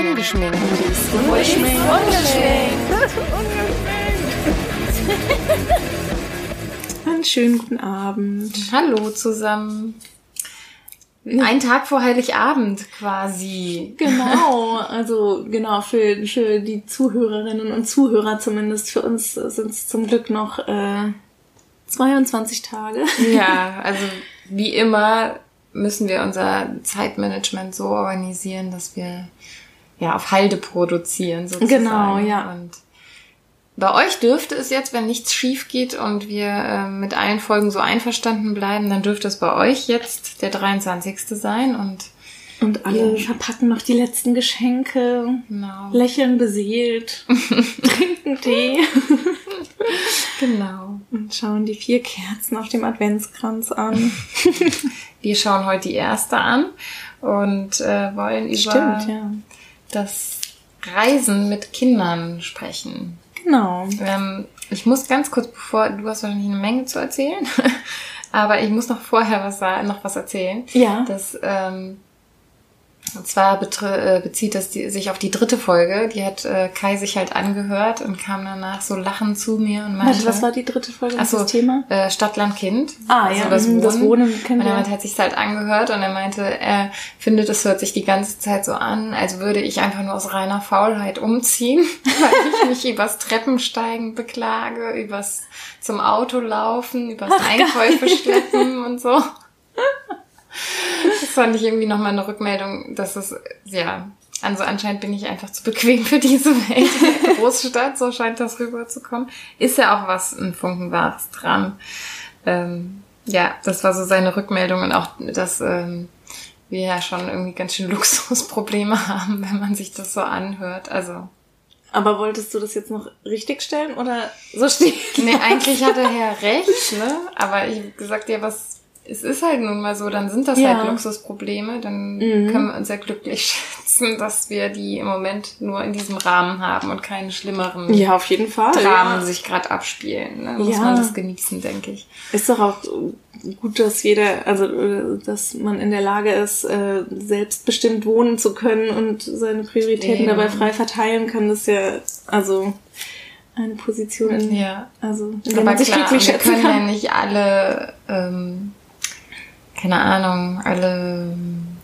Ungeschminkt. Ungeschminkt. Einen schönen guten Abend. Hallo zusammen. Ein Tag vor Heiligabend quasi. Genau, also genau, für, für die Zuhörerinnen und Zuhörer zumindest, für uns sind es zum Glück noch äh, 22 Tage. Ja, also wie immer müssen wir unser Zeitmanagement so organisieren, dass wir ja auf Halde produzieren sozusagen. Genau, ja. Und bei euch dürfte es jetzt, wenn nichts schief geht und wir äh, mit allen Folgen so einverstanden bleiben, dann dürfte es bei euch jetzt der 23. sein und Und alle verpacken noch die letzten Geschenke, genau. lächeln beseelt, trinken Tee genau. und schauen die vier Kerzen auf dem Adventskranz an. Wir schauen heute die erste an und äh, wollen über Stimmt, ja. Das Reisen mit Kindern sprechen. Genau. Ähm, ich muss ganz kurz, bevor du hast wahrscheinlich eine Menge zu erzählen, aber ich muss noch vorher was noch was erzählen. Ja. Das ähm, und zwar äh, bezieht das die, sich auf die dritte Folge. Die hat äh, Kai sich halt angehört und kam danach so lachend zu mir und meinte, Warte, was war die dritte Folge? Achso, das Thema? Äh, Stadt, Land, Kind. Ah, also ja, das mhm, Wohnen. das Wohnen kennen und er hat sich halt angehört und er meinte, er findet, es hört sich die ganze Zeit so an, als würde ich einfach nur aus reiner Faulheit umziehen, weil ich mich übers Treppensteigen beklage, übers zum Auto laufen, übers Einkäufe schleppen und so. Das fand ich irgendwie nochmal eine Rückmeldung, dass es, ja, also anscheinend bin ich einfach zu bequem für diese Welt. Großstadt, so scheint das rüberzukommen. Ist ja auch was, ein Funken Wahres dran. Ähm, ja, das war so seine Rückmeldung und auch, dass ähm, wir ja schon irgendwie ganz schön Luxusprobleme haben, wenn man sich das so anhört. Also, Aber wolltest du das jetzt noch richtig stellen oder so stehen? nee, eigentlich hat er ja recht, ne? Aber ich hab gesagt, ja, was, es ist halt nun mal so, dann sind das Ja. halt Luxusprobleme, dann Mhm. können wir uns ja glücklich schätzen, dass wir die im Moment nur in diesem Rahmen haben und keine schlimmeren Ja, auf jeden Fall. Dramen Ja. sich gerade abspielen. Ne? Muss Ja. man das genießen, denke ich. Ist doch auch gut, dass jeder, also äh, dass man in der Lage ist, äh, selbstbestimmt wohnen zu können und seine Prioritäten Ja. dabei frei verteilen kann. Das ist ja also eine Position, in, Ja. also in der Aber man sich klar, glücklich wir schätzen können ja kann. nicht alle, ähm, keine Ahnung, alle,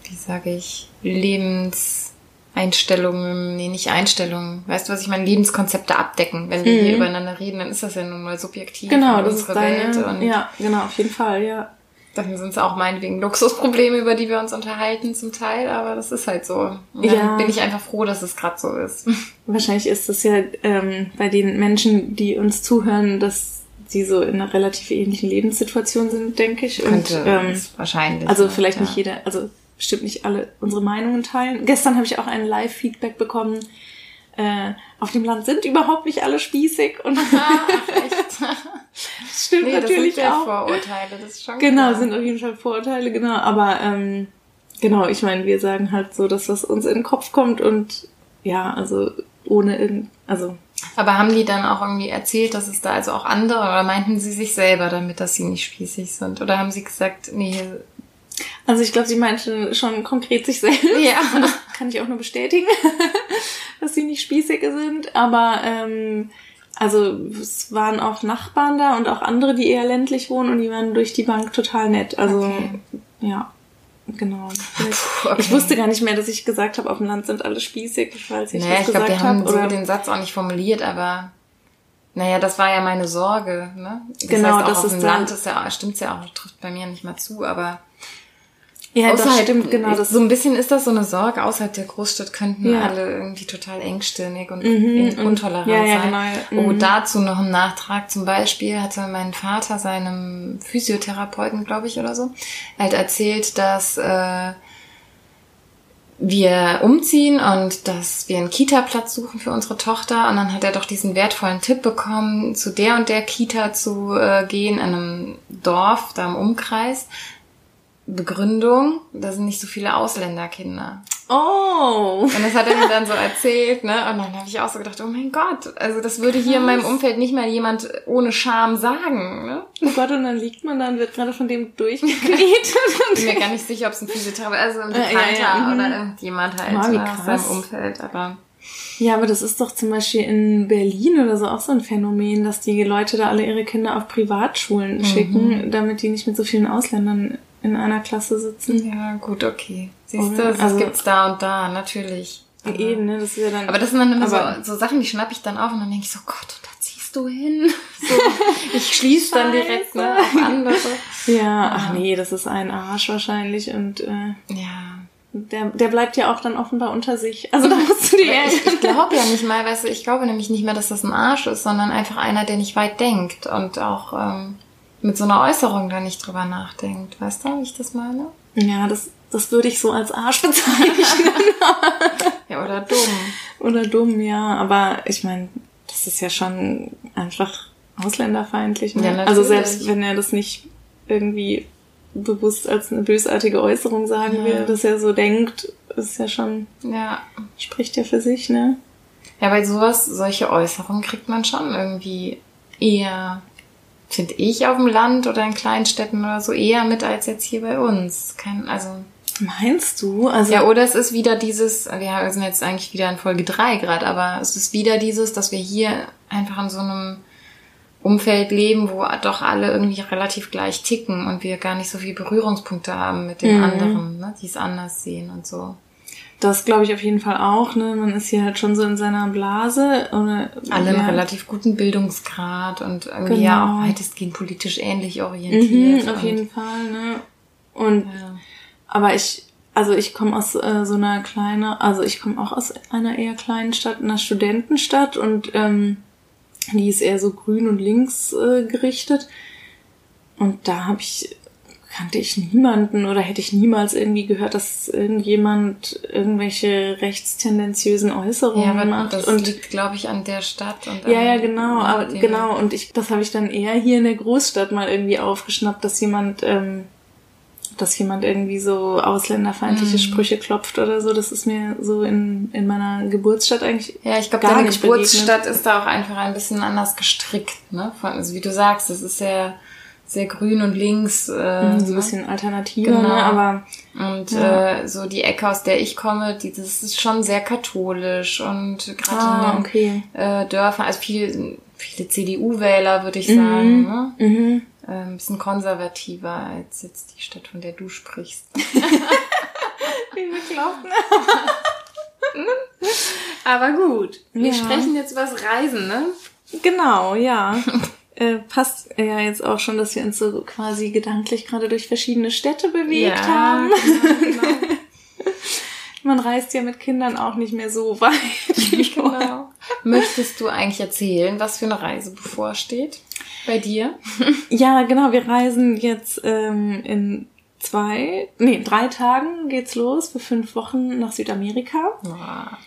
wie sage ich, Lebenseinstellungen, nee, nicht Einstellungen, weißt du, was ich meine, Lebenskonzepte abdecken. Wenn wir Mhm. hier übereinander reden, dann ist das ja nun mal subjektiv Genau, das ist unsere Welt deine, und ja, genau, auf jeden Fall, ja. dann sind es auch meinetwegen Luxusprobleme, über die wir uns unterhalten zum Teil, aber das ist halt so. Ja. bin ich einfach froh, dass es gerade so ist. Wahrscheinlich ist es ja ähm, bei den Menschen, die uns zuhören, dass sie so in einer relativ ähnlichen Lebenssituation sind, denke ich. Könnte Und, ähm, wahrscheinlich. Also vielleicht Ja. nicht jeder, also bestimmt nicht alle unsere Meinungen teilen. Gestern habe ich auch ein Live-Feedback bekommen. Äh, auf dem Land sind überhaupt nicht alle spießig und echt? das stimmt Nee, das natürlich sind ja auch. Vorurteile, das ist schon Genau, klar. sind auf jeden Fall Vorurteile, genau. Aber ähm, genau, ich meine, wir sagen halt so das, was uns in den Kopf kommt und ja, also ohne irgend, also Aber haben die dann auch irgendwie erzählt, dass es da also auch andere, oder meinten sie sich selber damit, dass sie nicht spießig sind? Oder haben sie gesagt, nee, also ich glaube, sie meinte schon konkret sich selbst. ja. kann ich auch nur bestätigen, dass sie nicht spießig sind. Aber ähm, also es waren auch Nachbarn da und auch andere, die eher ländlich wohnen und die waren durch die Bank total nett. Also Okay. ja, genau. Ich wusste gar nicht mehr, dass ich gesagt habe, auf dem Land sind alle spießig. Ich weiß nicht, Naja, was ich ich glaube, wir haben habe. so den Satz auch nicht formuliert, aber naja, das war ja meine Sorge, ne? Das Genau, heißt, auch das auf ist dem Land ist ja, stimmt's ja auch, trifft bei mir nicht mal zu, aber ja, das außerhalb- stimmt, genau. Das so ein bisschen ist das so eine Sorge, außerhalb der Großstadt könnten Ja. alle irgendwie total engstirnig und Mhm, in- und- untolerant ja, ja, sein. genau, Oh, mhm. dazu noch ein Nachtrag. Zum Beispiel hatte mein Vater seinem Physiotherapeuten, glaube ich, oder so, halt erzählt, dass äh, wir umziehen und dass wir einen Kita-Platz suchen für unsere Tochter. Und dann hat er doch diesen wertvollen Tipp bekommen, zu der und der Kita zu äh, gehen, in einem Dorf, da im Umkreis. Begründung, da sind nicht so viele Ausländerkinder. Oh. Und das hat er mir dann so erzählt, ne? Und dann habe ich auch so gedacht, oh mein Gott, also das würde hier in meinem Umfeld nicht mal jemand ohne Scham sagen, ne? Oh Gott, und dann liegt man da und wird gerade von dem durchgeknetet. Ich bin mir gar nicht sicher, ob es ein Physiotherapeut, also ein Äh, ja, Bekannter ja, mhm. oder irgendjemand halt aus krass. seinem Umfeld, aber ja, aber das ist doch zum Beispiel in Berlin oder so auch so ein Phänomen, dass die Leute da alle ihre Kinder auf Privatschulen schicken, damit die nicht mit so vielen Ausländern in einer Klasse sitzen. ja, gut, okay. Siehst Oder? du, das Also- gibt's da und da, natürlich. Aber, Eben, ne? Das ist ja dann. aber das sind dann immer so, so Sachen, die schnapp ich dann auf und dann denke ich so, Gott, da ziehst du hin. So, ich schließe dann direkt ne, auf andere. ja, ach nee, das ist ein Arsch wahrscheinlich und äh, Ja. der, der bleibt ja auch dann offenbar unter sich. Also da musst du dir Ich, ich glaube ja nicht mal, weißt du, ich glaube nämlich nicht mehr, dass das ein Arsch ist, sondern einfach einer, der nicht weit denkt und auch ähm, mit so einer Äußerung da nicht drüber nachdenkt. Weißt du, wie ich das meine? Ja, das, das würde ich so als Arsch bezeichnen. Ja, oder dumm. Oder dumm, ja. Aber ich meine, das ist ja schon einfach ausländerfeindlich. Ne? Ja, also selbst wenn er das nicht irgendwie bewusst als eine bösartige Äußerung sagen Ja. will, dass er so denkt, ist ja schon, Ja. spricht ja für sich, ne? Ja, bei sowas, solche Äußerungen kriegt man schon irgendwie eher, finde ich, auf dem Land oder in Kleinstädten oder so eher mit als jetzt hier bei uns. Kein, also. Meinst du? Also Ja, oder es ist wieder dieses, wir sind jetzt eigentlich wieder in Folge drei gerade, aber es ist wieder dieses, dass wir hier einfach in so einem Umfeld leben, wo doch alle irgendwie relativ gleich ticken und wir gar nicht so viel Berührungspunkte haben mit den Mhm. anderen, ne, die es anders sehen und so. Das glaube ich auf jeden Fall auch, ne? Man ist hier halt schon so in seiner Blase oder Alle ja. relativ guten Bildungsgrad und irgendwie Genau. ja auch weitestgehend politisch ähnlich orientiert. Mhm, auf jeden Fall, ne? Und Ja. Aber ich, also ich komme aus äh, so einer kleinen, also ich komme auch aus einer eher kleinen Stadt, einer Studentenstadt und ähm, die ist eher so grün und links äh, gerichtet. Und da habe ich, kannte ich niemanden oder hätte ich niemals irgendwie gehört, dass irgendjemand irgendwelche rechtstendenziösen Ja, Äußerungen aber macht. das und liegt, glaube ich, an der Stadt und ja, ja, genau, aber genau. Und ich, das habe ich dann eher hier in der Großstadt mal irgendwie aufgeschnappt, dass jemand, ähm, dass jemand irgendwie so ausländerfeindliche Mhm. Sprüche klopft oder so. Das ist mir so in, in meiner Geburtsstadt eigentlich. Ja, ich glaube, deine Geburtsstadt ist da auch einfach ein bisschen anders gestrickt, ne? Also wie du sagst, es ist sehr, sehr grün und links. Äh, begegnet. so ein ne? bisschen alternativer, Genau. ne? aber Und Ja. äh, so die Ecke, aus der ich komme, die, das ist schon sehr katholisch und gerade ah, in den okay. äh, Dörfern, also viel, viele CDU-Wähler, würde ich sagen, ne? Mhm. äh, ein bisschen konservativer als jetzt die Stadt, von der du sprichst. Wie bekloppt, ne? Aber gut, wir Ja. sprechen jetzt über das Reisen, ne? Genau, ja. äh, passt ja jetzt auch schon, dass wir uns so quasi gedanklich gerade durch verschiedene Städte bewegt haben. genau, genau. Man reist ja mit Kindern auch nicht mehr so weit. Genau. Möchtest du eigentlich erzählen, was für eine Reise bevorsteht bei dir? Ja, genau. Wir reisen jetzt ähm, in zwei, nee, drei Tagen geht's los für fünf Wochen nach Südamerika. Boah.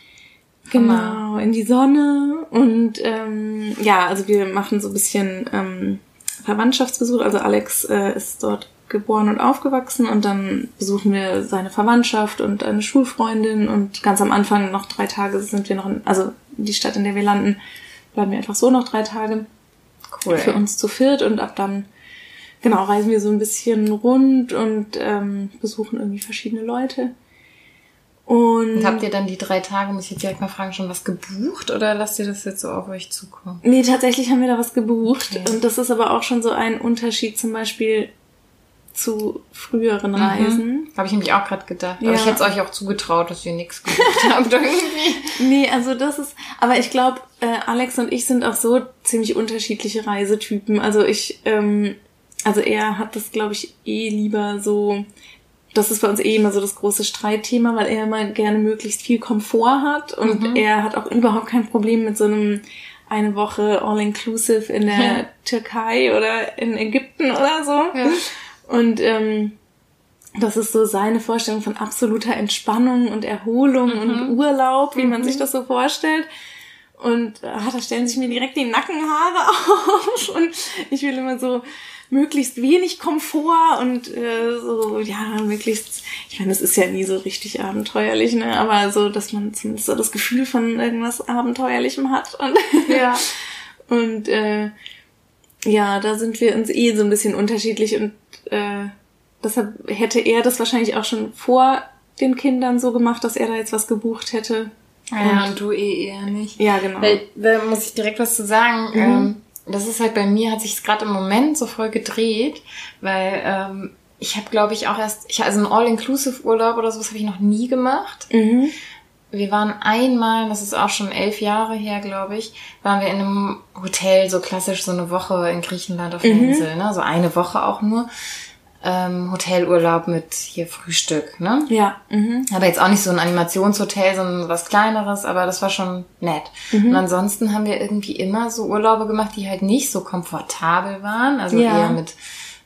Genau, in die Sonne. Und ähm, ja, also wir machen so ein bisschen ähm, Verwandtschaftsbesuch. Also Alex äh, ist dort geboren und aufgewachsen und dann besuchen wir seine Verwandtschaft und eine Schulfreundin und ganz am Anfang noch drei Tage sind wir noch in, also die Stadt, in der wir landen, bleiben wir einfach so noch drei Tage Cool. für uns zu viert und ab dann genau reisen wir so ein bisschen rund und ähm, besuchen irgendwie verschiedene Leute. Und, Und habt ihr dann die drei Tage, muss ich jetzt direkt mal fragen, schon was gebucht oder lasst ihr das jetzt so auf euch zukommen? nee, tatsächlich haben wir da was gebucht Okay. und das ist aber auch schon so ein Unterschied zum Beispiel zu früheren Reisen. Habe ich nämlich auch gerade gedacht. Aber Ja. ich hätte es euch auch zugetraut, dass ihr nichts gebucht habt irgendwie. Nee, also das ist, aber ich glaube, äh, Alex und ich sind auch so ziemlich unterschiedliche Reisetypen. Also ich, ähm, also er hat das, glaube ich, eh lieber so, das ist bei uns eh immer so das große Streitthema, weil er immer gerne möglichst viel Komfort hat und er hat auch überhaupt kein Problem mit so einem eine Woche All-Inclusive in der Ja. Türkei oder in Ägypten oder so. Ja. Und ähm, das ist so seine Vorstellung von absoluter Entspannung und Erholung und Urlaub, wie man sich das so vorstellt. Und ah, da stellen sich mir direkt die Nackenhaare auf und ich will immer so möglichst wenig Komfort und äh, so, ja, möglichst, ich meine, das ist ja nie so richtig abenteuerlich, ne? Aber so, dass man zumindest so das Gefühl von irgendwas Abenteuerlichem hat. Und, ja. und äh, ja, da sind wir uns eh so ein bisschen unterschiedlich und äh, deshalb hätte er das wahrscheinlich auch schon vor den Kindern so gemacht, dass er da jetzt was gebucht hätte. Ja, und, und du eh eher nicht. Ja, genau. Weil, da muss ich direkt was zu sagen. Mhm. Ähm, das ist halt bei mir, hat sich gerade im Moment so voll gedreht, weil ähm, ich habe, glaube ich, auch erst, ich, also einen All-Inclusive-Urlaub oder sowas habe ich noch nie gemacht. Mhm. Wir waren einmal, das ist auch schon elf Jahre her, glaube ich, waren wir in einem Hotel, so klassisch so eine Woche in Griechenland auf der mhm. Insel, ne? So eine Woche auch nur ähm, Hotelurlaub mit hier Frühstück, ne? Ja. Mhm. Aber jetzt auch nicht so ein Animationshotel, sondern was kleineres, aber das war schon nett. Mhm. Und ansonsten haben wir irgendwie immer so Urlaube gemacht, die halt nicht so komfortabel waren, also ja. eher mit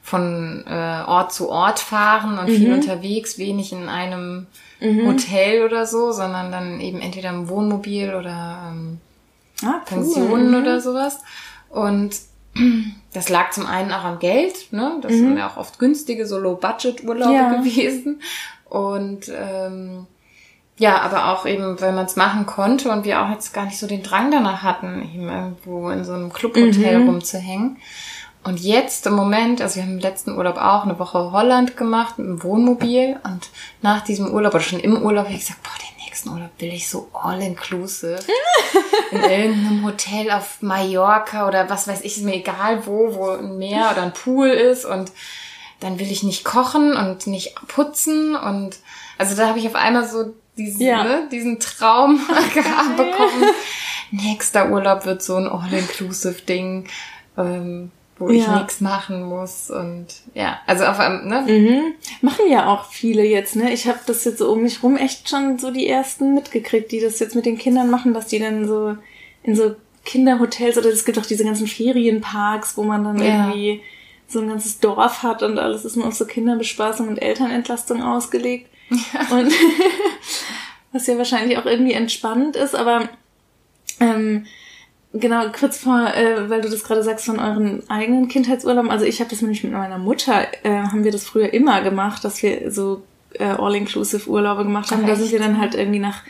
von äh, Ort zu Ort fahren und mhm. viel unterwegs, wenig in einem mhm. Hotel oder so, sondern dann eben entweder im Wohnmobil oder ähm, ah, cool. Pensionen mhm. oder sowas. Und das lag zum einen auch am Geld, ne? Das mhm. sind ja auch oft günstige, so Low-Budget-Urlaube ja. gewesen. Und ähm, ja, aber auch eben, weil man es machen konnte und wir auch jetzt gar nicht so den Drang danach hatten, eben irgendwo in so einem Clubhotel mhm. rumzuhängen. Und jetzt im Moment, also wir haben im letzten Urlaub auch eine Woche Holland gemacht mit dem Wohnmobil und nach diesem Urlaub oder schon im Urlaub habe ich gesagt, boah, den nächsten Urlaub will ich so all-inclusive in irgendeinem Hotel auf Mallorca oder was weiß ich, ist mir egal wo, wo ein Meer oder ein Pool ist und dann will ich nicht kochen und nicht putzen und also da habe ich auf einmal so diesen, ja. ne, diesen Traum bekommen. Nächster Urlaub wird so ein all-inclusive Ding. Ähm, wo ja. ich nichts machen muss und ja, also auf einem, ne? Mhm. Machen ja auch viele jetzt, ne? Ich habe das jetzt so um mich rum echt schon so die ersten mitgekriegt, die das jetzt mit den Kindern machen, dass die dann so in so Kinderhotels oder es gibt auch diese ganzen Ferienparks, wo man dann ja. irgendwie so ein ganzes Dorf hat und alles ist nur auf so Kinderbespaßung und Elternentlastung ausgelegt. Ja. Und was ja wahrscheinlich auch irgendwie entspannend ist, aber ähm, Genau, kurz vor, äh, weil du das gerade sagst von euren eigenen Kindheitsurlauben. Also ich habe das nämlich mit meiner Mutter, äh, haben wir das früher immer gemacht, dass wir so äh, all-inclusive Urlaube gemacht haben. Ach, da sind wir dann halt irgendwie nach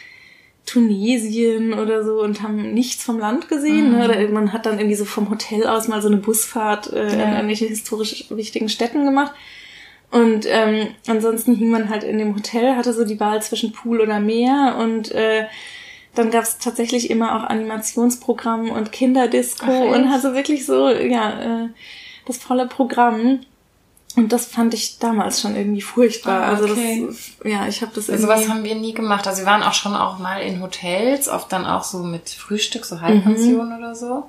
Tunesien oder so und haben nichts vom Land gesehen. Mhm. Ne? Oder man hat dann irgendwie so vom Hotel aus mal so eine Busfahrt äh, ja. in irgendwelche historisch wichtigen Städten gemacht. Und ähm, ansonsten hing man halt in dem Hotel, hatte so die Wahl zwischen Pool oder Meer und äh, dann gab es tatsächlich immer auch Animationsprogramm und Kinderdisco Ach, und hatte wirklich so, ja, äh, das volle Programm. Und das fand ich damals schon irgendwie furchtbar. Ah, okay. Also das, ja, ich habe das irgendwie... Also was haben wir nie gemacht. Also wir waren auch schon auch mal in Hotels, oft dann auch so mit Frühstück, so Halbpension mhm. oder so.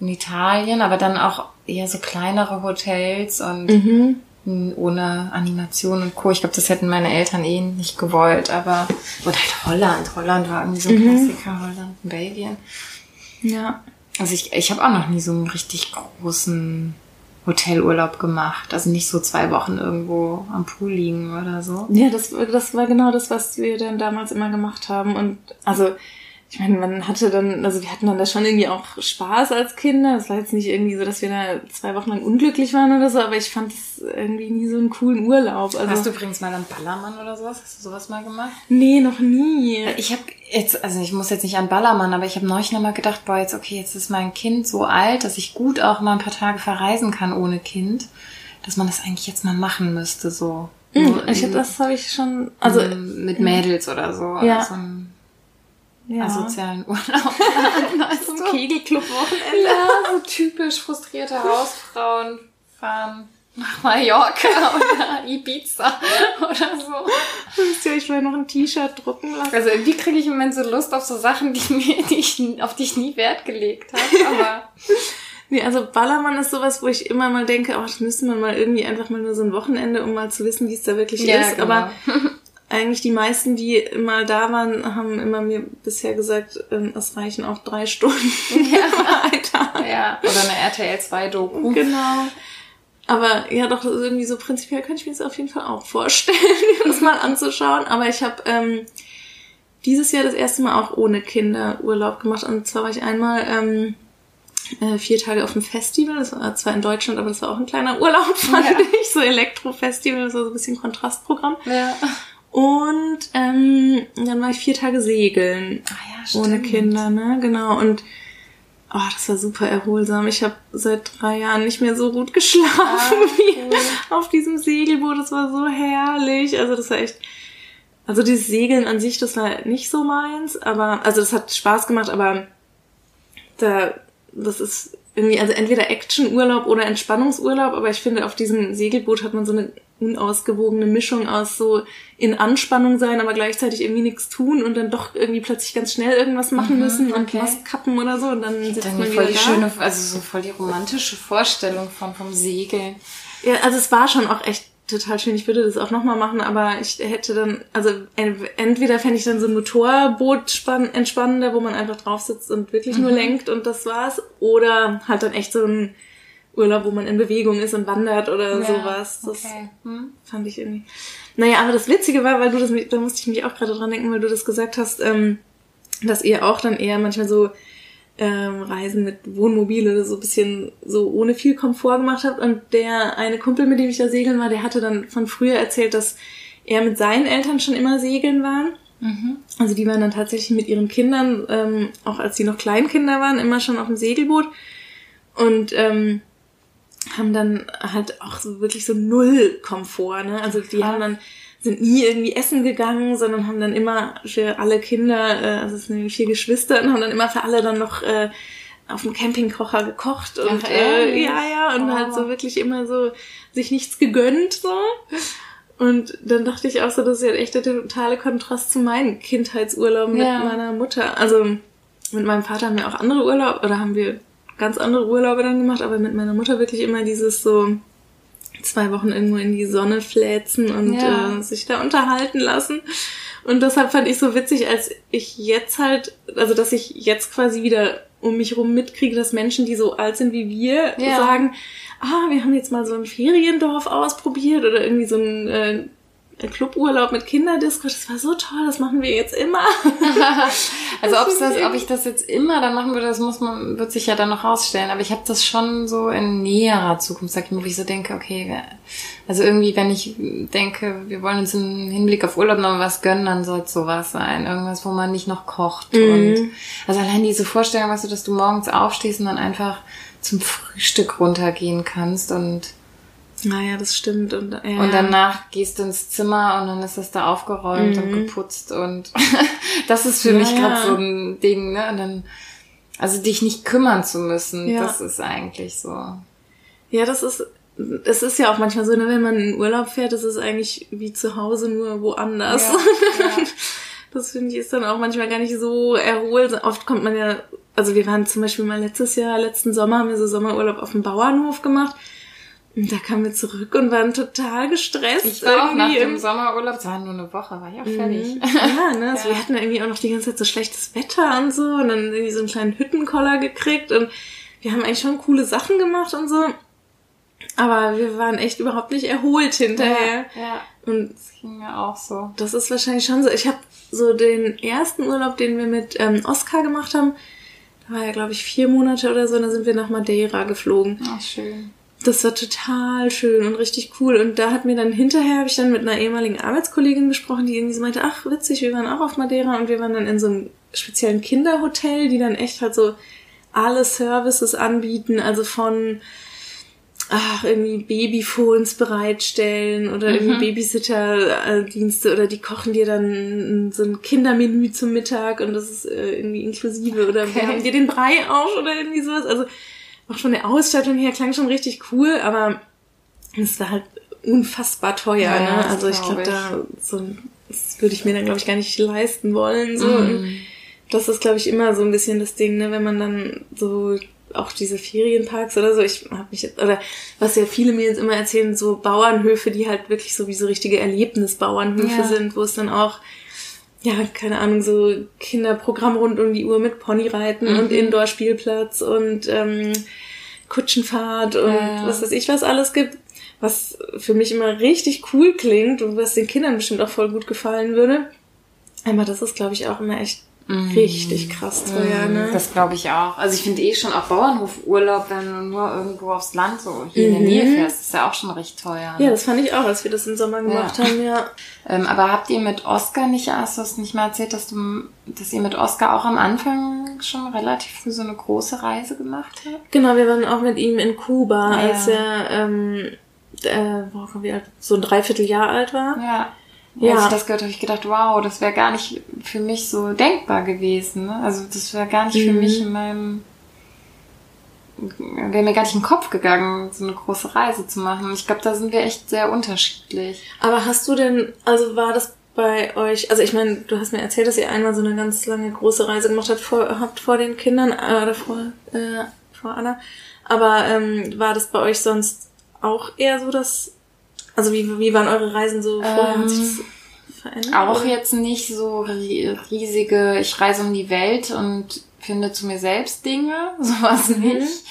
In Italien, aber dann auch eher so kleinere Hotels und mhm ohne Animation und Co. Ich glaube, das hätten meine Eltern eh nicht gewollt, aber oder halt Holland. Holland war irgendwie so ein mhm. Klassiker, Holland, Belgien. Ja. Also ich, ich habe auch noch nie so einen richtig großen Hotelurlaub gemacht. Also nicht so zwei Wochen irgendwo am Pool liegen oder so. Ja, das, das war genau das, was wir dann damals immer gemacht haben. Und also ich meine, man hatte dann, also wir hatten dann da schon irgendwie auch Spaß als Kinder. Es war jetzt nicht irgendwie so, dass wir da zwei Wochen lang unglücklich waren oder so, aber ich fand es irgendwie nie so einen coolen Urlaub. Also, Hast du übrigens mal einen Ballermann oder sowas? Hast du sowas mal gemacht? Nee, noch nie. Ich habe jetzt, also ich muss jetzt nicht an Ballermann, aber ich habe neulich nochmal gedacht, boah, jetzt okay, jetzt ist mein Kind so alt, dass ich gut auch mal ein paar Tage verreisen kann ohne Kind, dass man das eigentlich jetzt mal machen müsste, so. Mhm, ich hab, das habe ich schon, also mit Mädels oder so. Ja. Also ja. asozialen Urlaub. weißt Zum Kegelclub-Wochenende. Ja, so typisch frustrierte Hausfrauen fahren nach Mallorca oder Ibiza oder so. Müsst ihr euch vielleicht noch ein T-Shirt drucken lassen? Also irgendwie kriege ich im Moment so Lust auf so Sachen, die mir, die ich, auf die ich nie Wert gelegt habe. Aber Nee, also Ballermann ist sowas, wo ich immer mal denke, oh, das müsste man mal irgendwie einfach mal nur so ein Wochenende, um mal zu wissen, wie es da wirklich ja, ist. Genau. Aber eigentlich die meisten, die mal da waren, haben immer mir bisher gesagt, ähm, es reichen auch drei Stunden. Ja, ja. oder eine RTL 2 Doku. Genau. Aber ja, doch irgendwie so prinzipiell könnte ich mir das auf jeden Fall auch vorstellen, das mal anzuschauen. Aber ich habe ähm, dieses Jahr das erste Mal auch ohne Kinder Urlaub gemacht. Und zwar war ich einmal ähm, äh, vier Tage auf dem Festival. Das war zwar in Deutschland, aber das war auch ein kleiner Urlaub, fand ja. ich. So Elektro-Festival, so ein bisschen Kontrastprogramm. Ja. Und ähm, dann war ich vier Tage segeln. Ah ja, stimmt. Ohne Kinder, ne? Genau. Und oh, das war super erholsam. Ich habe seit drei Jahren nicht mehr so gut geschlafen ah, wie cool. auf diesem Segelboot. Das war so herrlich. Also das war echt. Also dieses Segeln an sich, das war nicht so meins, aber also das hat Spaß gemacht, aber da das ist irgendwie, also entweder Actionurlaub oder Entspannungsurlaub, aber ich finde, auf diesem Segelboot hat man so eine unausgewogene Mischung aus so in Anspannung sein, aber gleichzeitig irgendwie nichts tun und dann doch irgendwie plötzlich ganz schnell irgendwas machen mhm, müssen und was kappen oder so und dann sitzt dann man voll die da. schöne, also so voll die romantische Vorstellung von vom Segeln. Ja, also es war schon auch echt total schön. Ich würde das auch nochmal machen, aber ich hätte dann, also entweder fände ich dann so ein Motorboot entspannender, wo man einfach drauf sitzt und wirklich mhm. nur lenkt und das war's. Oder halt dann echt so ein Urlaub, wo man in Bewegung ist und wandert oder ja, sowas. Das okay. hm? fand ich irgendwie. Naja, aber das Witzige war, weil du das, da musste ich mich auch gerade dran denken, weil du das gesagt hast, ähm, dass ihr auch dann eher manchmal so ähm, Reisen mit Wohnmobil oder so bisschen so ohne viel Komfort gemacht habt. Und der eine Kumpel, mit dem ich da segeln war, der hatte dann von früher erzählt, dass er mit seinen Eltern schon immer segeln waren. Mhm. Also die waren dann tatsächlich mit ihren Kindern, ähm, auch als sie noch Kleinkinder waren, immer schon auf dem Segelboot. Und ähm, haben dann halt auch so wirklich so null Komfort, ne? Also die haben dann sind nie irgendwie essen gegangen, sondern haben dann immer für alle Kinder, äh, also es sind vier Geschwister, und haben dann immer für alle dann noch äh, auf dem Campingkocher gekocht und Ach, äh, ja, ja, und oh. halt so wirklich immer so sich nichts gegönnt so. Und dann dachte ich auch so, das ist ja echt der totale Kontrast zu meinem Kindheitsurlaub mit ja. meiner Mutter. Also mit meinem Vater haben wir auch andere Urlaub oder haben wir ganz andere Urlaube dann gemacht, aber mit meiner Mutter wirklich immer dieses so zwei Wochen irgendwo in die Sonne fläzen und ja. äh, sich da unterhalten lassen. Und deshalb fand ich so witzig, als ich jetzt halt, also dass ich jetzt quasi wieder um mich rum mitkriege, dass Menschen, die so alt sind wie wir, ja. sagen, ah, wir haben jetzt mal so ein Feriendorf ausprobiert oder irgendwie so ein äh, Cluburlaub mit Kinderdisco, das war so toll, das machen wir jetzt immer. also ob's das, ob ich das jetzt immer dann machen würde, das muss man, wird sich ja dann noch rausstellen. Aber ich habe das schon so in näherer Zukunft, sag ich mal, wo ich so denke, okay, also irgendwie, wenn ich denke, wir wollen uns im Hinblick auf Urlaub noch was gönnen, dann soll es sowas sein. Irgendwas, wo man nicht noch kocht. Mhm. Und also allein diese Vorstellung, weißt du, dass du morgens aufstehst und dann einfach zum Frühstück runtergehen kannst und naja, das stimmt. Und, ja. und danach gehst du ins Zimmer und dann ist das da aufgeräumt mhm. und geputzt und das ist für ja, mich gerade so ein Ding, ne? Und dann, also dich nicht kümmern zu müssen, ja. das ist eigentlich so. Ja, das ist, es ist ja auch manchmal so, ne, wenn man in Urlaub fährt, das ist eigentlich wie zu Hause, nur woanders. Das finde ich ist dann auch manchmal gar nicht so erholt. Oft kommt man ja, also wir waren zum Beispiel mal letztes Jahr, letzten Sommer haben wir so Sommerurlaub auf dem Bauernhof gemacht. Und da kamen wir zurück und waren total gestresst. Ich war auch nach dem Sommerurlaub, es war nur eine Woche, war ich auch fertig. Mhm. Ja, ne? Also ja. wir hatten irgendwie auch noch die ganze Zeit so schlechtes Wetter und so und dann irgendwie so einen kleinen Hüttenkoller gekriegt und wir haben eigentlich schon coole Sachen gemacht und so. Aber wir waren echt überhaupt nicht erholt hinterher. Ja, ja. Und das ging mir auch so. Das ist wahrscheinlich schon so. Ich habe so den ersten Urlaub, den wir mit ähm, Oscar gemacht haben, da war ja, glaube ich, vier Monate oder so, da sind wir nach Madeira geflogen. Ach, schön. Das war total schön und richtig cool. Und da hat mir dann hinterher, habe ich dann mit einer ehemaligen Arbeitskollegin gesprochen, die irgendwie so meinte, ach witzig, wir waren auch auf Madeira und wir waren dann in so einem speziellen Kinderhotel, die dann echt halt so alle Services anbieten, also von ach, irgendwie Babyphones bereitstellen oder mhm. irgendwie Babysitterdienste oder die kochen dir dann so ein Kindermenü zum Mittag und das ist äh, irgendwie inklusive oder okay. wir haben dir den Brei auf oder irgendwie sowas. Also auch schon eine Ausstattung her klang schon richtig cool, aber es war halt unfassbar teuer. Ja, ne? Also ich glaube, da so das würde ich mir dann glaube ich gar nicht leisten wollen. So. Mm. Das ist glaube ich immer so ein bisschen das Ding, ne, wenn man dann so auch diese Ferienparks oder so, ich habe mich jetzt, oder was ja viele mir jetzt immer erzählen, so Bauernhöfe, die halt wirklich so wie so richtige Erlebnisbauernhöfe ja. sind, wo es dann auch ja, keine Ahnung, so Kinderprogramm rund um die Uhr mit Ponyreiten mhm. und Indoor-Spielplatz und ähm, Kutschenfahrt und ja. was weiß ich, was alles gibt, was für mich immer richtig cool klingt und was den Kindern bestimmt auch voll gut gefallen würde. Aber das ist, glaube ich, auch immer echt richtig krass teuer, ne? Das glaube ich auch. Also ich finde eh schon auch Bauernhofurlaub, wenn du nur irgendwo aufs Land so hier in der Nähe fährst, ist ja auch schon recht teuer. Ne? Ja, das fand ich auch, als wir das im Sommer gemacht Ja. haben, ja. Ähm, aber habt ihr mit Oscar nicht, hast du hast nicht mal erzählt, dass du, dass ihr mit Oscar auch am Anfang schon relativ früh so eine große Reise gemacht habt? Genau, wir waren auch mit ihm in Kuba, Ah, als ja. er ähm, äh, so ein Dreivierteljahr alt war. Ja. Ja. Als ich das gehört habe, ich gedacht, wow, das wäre gar nicht für mich so denkbar gewesen. Ne? Also das wäre gar nicht für Mhm. mich in meinem, wäre mir gar nicht in den Kopf gegangen, so eine große Reise zu machen. Ich glaube, da sind wir echt sehr unterschiedlich. Aber hast du denn, also war das bei euch, also ich meine, du hast mir erzählt, dass ihr einmal so eine ganz lange große Reise gemacht habt vor, habt vor den Kindern äh, oder vor, äh, vor Anna. Aber ähm, war das bei euch sonst auch eher so, dass, also wie, wie waren eure Reisen so vorher? Hat sich das verändert? Auch jetzt nicht so ri- riesige, ich reise um die Welt und finde zu mir selbst Dinge, sowas Mhm. nicht.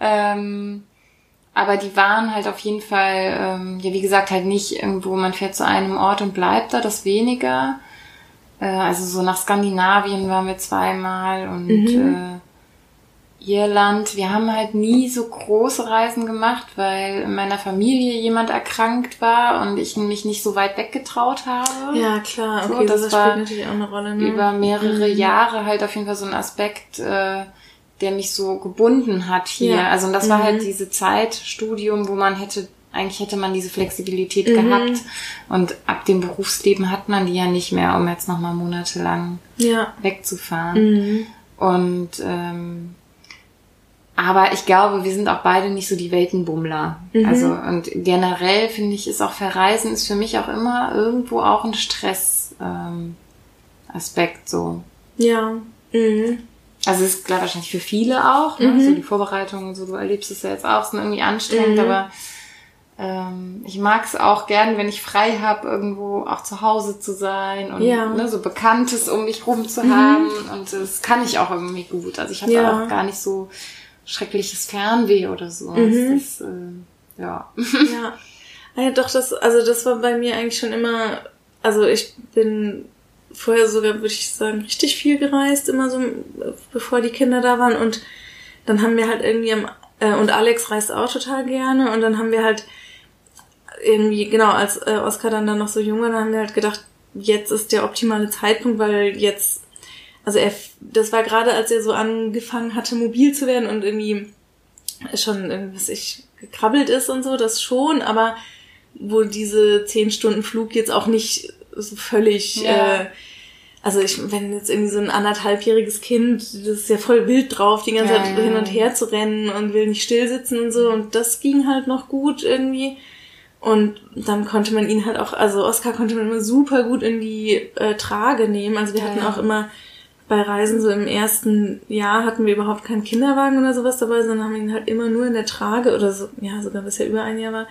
Ähm, aber die waren halt auf jeden Fall, ähm, ja wie gesagt, halt nicht irgendwo, man fährt zu einem Ort und bleibt da, das weniger. Äh, also so nach Skandinavien waren wir zweimal und Mhm. äh, Irland. Wir haben halt nie so große Reisen gemacht, weil in meiner Familie jemand erkrankt war und ich mich nicht so weit weggetraut habe Ja, klar, So, okay, das das, war spielt natürlich auch eine Rolle. Ne? über mehrere Mhm. Jahre halt auf jeden Fall so ein Aspekt, äh, der mich so gebunden hat hier. Ja. Also und das war Mhm. halt diese Zeit, Studium, wo man hätte, eigentlich hätte man diese Flexibilität Mhm. gehabt. Und ab dem Berufsleben hat man die ja nicht mehr, um jetzt nochmal monatelang Ja. wegzufahren. Mhm. Und ähm, aber ich glaube, wir sind auch beide nicht so die Weltenbummler. Mhm. Also und generell finde ich, ist auch Verreisen ist für mich auch immer irgendwo auch ein Stress ähm, Aspekt so. Ja. Mhm. Also es ist klar wahrscheinlich für viele auch, ne? Mhm. so die Vorbereitungen, so du erlebst es ja jetzt auch, sind irgendwie anstrengend, Mhm. aber ähm, ich mag es auch gern, wenn ich frei habe, irgendwo auch zu Hause zu sein und Ja. Mhm. ne, so Bekanntes um mich rum zu haben und das kann ich auch irgendwie gut. Also ich habe Ja. auch gar nicht so schreckliches Fernweh oder so. Mhm. Das ist, äh, ja. Ja. Ja, doch, das, also das war bei mir eigentlich schon immer, also ich bin vorher sogar, würde ich sagen, richtig viel gereist, immer so, bevor die Kinder da waren und dann haben wir halt irgendwie am, äh, und Alex reist auch total gerne und dann haben wir halt irgendwie, genau, als äh, Oskar dann, dann noch so jung war, dann haben wir halt gedacht, jetzt ist der optimale Zeitpunkt, weil jetzt, also er, das war gerade, als er so angefangen hatte, mobil zu werden und irgendwie schon, irgendwie, was ich, gekrabbelt ist und so, das schon, aber wo diese zehn Stunden Flug jetzt auch nicht so völlig, Ja. äh, also ich, wenn jetzt irgendwie so ein anderthalbjähriges Kind, das ist ja voll wild drauf, die ganze Ja, Zeit ja, hin und her zu rennen und will nicht still sitzen und so und das ging halt noch gut irgendwie. Und dann konnte man ihn halt auch, also Oscar konnte man immer super gut in die äh, Trage nehmen. Also wir hatten auch immer bei Reisen so im ersten Jahr hatten wir überhaupt keinen Kinderwagen oder sowas dabei, sondern haben ihn halt immer nur in der Trage oder so, ja, sogar bis er über ein Jahr war,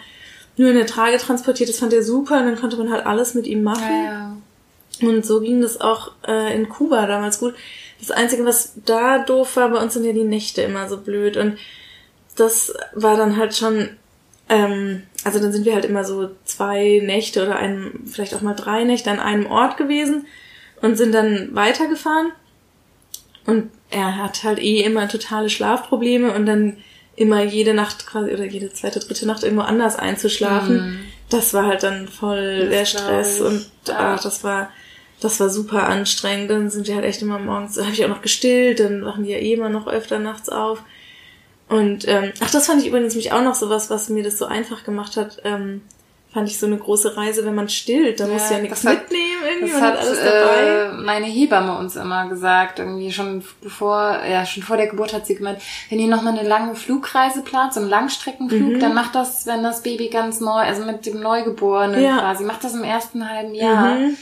nur in der Trage transportiert. Das fand er super und dann konnte man halt alles mit ihm machen. ja. Und so ging das auch äh, in Kuba damals gut. Das Einzige, was da doof war, bei uns sind ja die Nächte immer so blöd. Und das war dann halt schon, ähm, also dann sind wir halt immer so zwei Nächte oder ein, vielleicht auch mal drei Nächte an einem Ort gewesen und sind dann weitergefahren. Und er hat halt eh immer totale Schlafprobleme und dann immer jede Nacht quasi oder jede zweite, dritte Nacht irgendwo anders einzuschlafen. Das war halt dann voll der glaub Stress und Ja. ach, das war das war super anstrengend. Dann sind wir halt echt immer morgens, habe ich auch noch gestillt, dann wachen die ja eh immer noch öfter nachts auf. Und ähm, ach, das fand ich übrigens mich auch noch so was, was mir das so einfach gemacht hat. Ähm, fand ich so eine große Reise, wenn man stillt, da Ja, musst du ja nichts das mitnehmen irgendwie, Das hat hat äh, meine Hebamme uns immer gesagt, irgendwie schon bevor, ja, schon vor der Geburt hat sie gemeint, wenn ihr nochmal eine lange Flugreise plant, so einen Langstreckenflug, Mhm. dann macht das, wenn das Baby ganz neu, also mit dem Neugeborenen Ja. quasi, macht das im ersten halben Jahr. Mhm.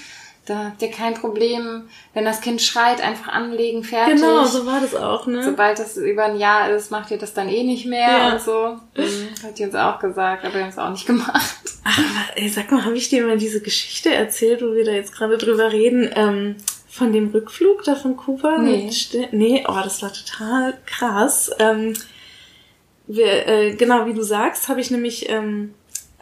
Da habt ihr kein Problem, wenn das Kind schreit, einfach anlegen, fertig. Genau, so war das auch, ne? Sobald das über ein Jahr ist, macht ihr das dann eh nicht mehr Ja. und so. Mhm, hat die uns auch gesagt, aber wir haben es auch nicht gemacht. Ach, aber, ey, sag mal, habe ich dir mal diese Geschichte erzählt, wo wir da jetzt gerade drüber reden, ähm, von dem Rückflug da von Kuba? Nee. Nee, oh, das war total krass. Ähm, wir, äh, genau, wie du sagst, habe ich nämlich, ähm,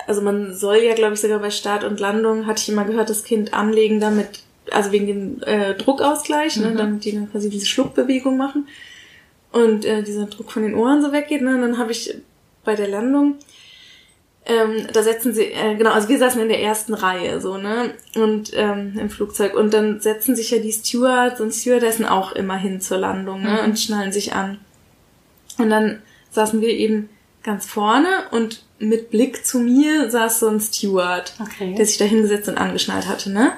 also man soll ja, glaube ich, sogar bei Start und Landung, hatte ich immer gehört, das Kind anlegen, damit also wegen dem äh, Druckausgleich, ne, Mhm. damit die dann quasi diese Schluckbewegung machen und äh, dieser Druck von den Ohren so weggeht. Ne, und dann habe ich bei der Landung ähm, da setzen sie, äh, genau, also wir saßen in der ersten Reihe, so, ne, und ähm, im Flugzeug. Und dann setzen sich ja die Stewards und Stewardessen auch immer hin zur Landung, ne, Mhm. und schnallen sich an. Und dann saßen wir eben ganz vorne und mit Blick zu mir saß so ein Steward, Okay. der sich da hingesetzt und angeschnallt hatte, ne.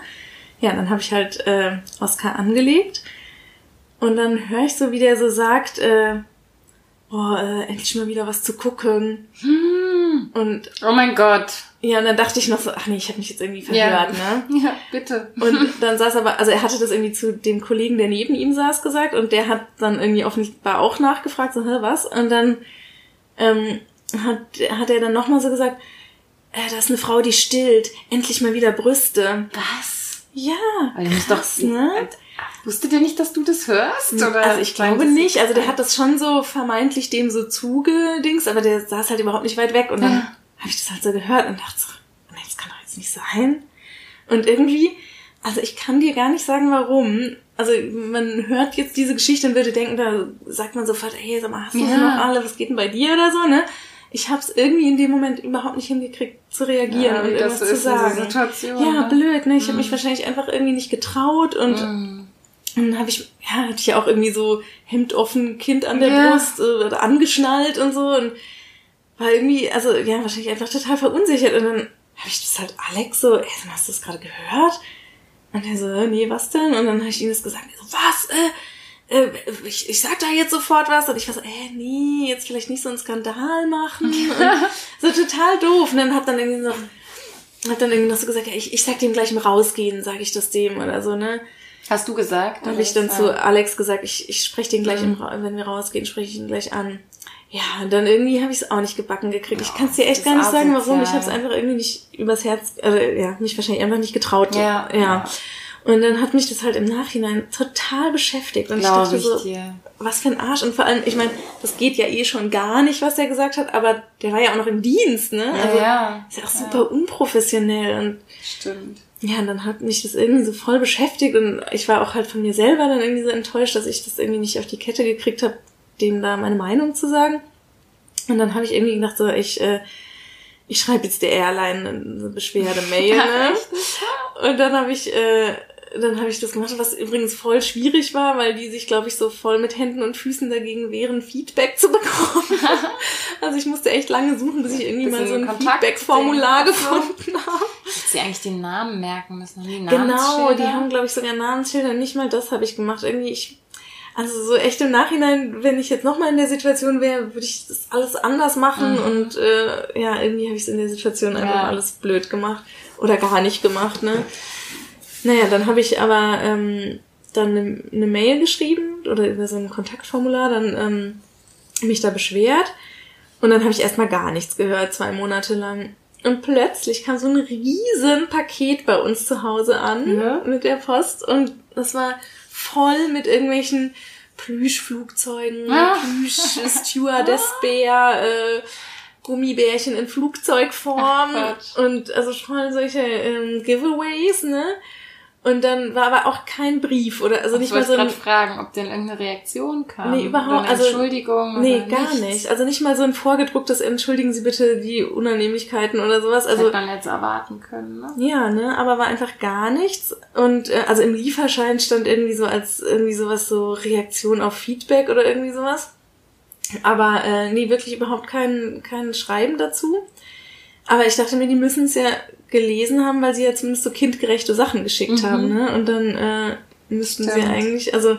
Ja, dann habe ich halt äh, Oscar angelegt und dann höre ich so, wie der so sagt, äh, oh, äh, endlich mal wieder was zu gucken. Hm. Und Oh mein Gott. ja, und dann dachte ich noch so, ach nee, ich habe mich jetzt irgendwie verhört, ne? Ja, bitte. Und dann saß aber, also er hatte das irgendwie zu dem Kollegen, der neben ihm saß, gesagt und der hat dann irgendwie offenbar auch nachgefragt, so, hä, was? Und dann ähm, hat, hat er dann nochmal so gesagt, äh, da ist eine Frau, die stillt, endlich mal wieder Brüste. Was? Ja, musst krass, doch, ne? Wusstet ihr nicht, dass du das hörst? Oder Also ich glaube nicht. Also der hat das schon so vermeintlich dem so zugedings, aber der saß halt überhaupt nicht weit weg und dann Ja. habe ich das halt so gehört und dachte so, nee, das kann doch jetzt nicht sein. Und irgendwie, also ich kann dir gar nicht sagen, warum. Also man hört jetzt diese Geschichte und würde denken, da sagt man sofort, hey, sag mal, hast du sie Ja. noch alle, was geht denn bei dir oder so, ne? Ich habe es irgendwie in dem Moment überhaupt nicht hingekriegt zu reagieren Ja, und irgendwas zu sagen. Situationen, ja, ne? blöd, ne? Ich habe mich wahrscheinlich einfach irgendwie nicht getraut und Mhm. und dann habe ich, ja, hatte ich ja auch irgendwie so hemdoffen Kind an der Ja. Brust äh, angeschnallt und so und war irgendwie, also ja, wahrscheinlich einfach total verunsichert. Und dann habe ich das halt Alex so, ey, hast du das gerade gehört? Und er so, äh, nee, was denn? Und dann habe ich ihm das gesagt, so, was? Äh, äh, ich, ich sag da jetzt sofort was. Und ich war so, äh, nee, jetzt vielleicht nicht so einen Skandal machen. So total doof. Und dann hat dann irgendwie noch, hat dann irgendwie noch so gesagt, ja, ich, ich sag dem gleich im Rausgehen, sage ich das dem oder so, ne? Hast du gesagt? habe ich dann zu Alex gesagt, ich, ich spreche den gleich, im, Ra- wenn wir rausgehen, spreche ich ihn gleich an. Ja, und dann irgendwie habe ich es auch nicht gebacken gekriegt. ich kann es dir echt gar nicht sagen, warum. Ich habe es einfach irgendwie nicht übers Herz, äh, ja, mich wahrscheinlich einfach nicht getraut. Ja, ja. ja. Und dann hat mich das halt im Nachhinein total beschäftigt. Und Glaube ich dachte ich so, dir. was für ein Arsch. Und vor allem, ich meine, das geht ja eh schon gar nicht, was der gesagt hat, aber der war ja auch noch im Dienst, ne? Ja, Also, ja. Ist ja auch super unprofessionell und Stimmt. ja, und dann hat mich das irgendwie so voll beschäftigt und ich war auch halt von mir selber dann irgendwie so enttäuscht, dass ich das irgendwie nicht auf die Kette gekriegt habe, dem da meine Meinung zu sagen. Und dann habe ich irgendwie gedacht, so, ich, äh, ich schreibe jetzt der Airline eine Beschwerde-Mail, ne? Und dann habe ich, äh, dann habe ich das gemacht, was übrigens voll schwierig war, weil die sich, glaube ich, so voll mit Händen und Füßen dagegen wehren, Feedback zu bekommen. also ich musste echt lange suchen, bis ich irgendwie mal so ein Feedback-Formular gefunden habe. Hättest sie eigentlich den Namen merken müssen. Die Genau, die haben, glaube ich, sogar Namensschilder. Nicht mal das habe ich gemacht. Irgendwie, ich, also so echt im Nachhinein, wenn ich jetzt nochmal in der Situation wäre, würde ich das alles anders machen. Mhm. Und äh, ja, irgendwie habe ich es in der Situation einfach Ja. alles blöd gemacht. Oder gar nicht gemacht, ne? Naja, dann habe ich aber ähm, dann eine, eine Mail geschrieben oder über so ein Kontaktformular dann ähm, mich da beschwert. Und dann habe ich erstmal gar nichts gehört, zwei Monate lang. Und plötzlich kam so ein riesen Paket bei uns zu Hause an Ja. mit der Post. Und das war voll mit irgendwelchen Plüschflugzeugen, Ah. Plüsch-Stewardess-Bär, äh, Gummibärchen in Flugzeugform Ach, und also voll solche ähm, Giveaways, ne? Und dann war aber auch kein Brief oder also Ich nicht mal wollte so ein gerade fragen, ob denn irgendeine Reaktion kam. Nee, überhaupt- Oder eine also- Entschuldigung. Nee, gar nichts. nicht. Also nicht mal so ein vorgedrucktes Entschuldigen Sie bitte die Unannehmlichkeiten oder sowas. Also, Also hätte man jetzt erwarten können, ne? ja, ne, aber war einfach gar nichts. Und äh, also im Lieferschein stand irgendwie so als irgendwie sowas so Reaktion auf Feedback oder irgendwie sowas. Aber äh, nee, wirklich überhaupt kein, kein Schreiben dazu. Aber ich dachte mir, die müssen es ja gelesen haben, weil sie ja zumindest so kindgerechte Sachen geschickt Mhm. haben, ne? Und dann äh, müssten sie eigentlich, also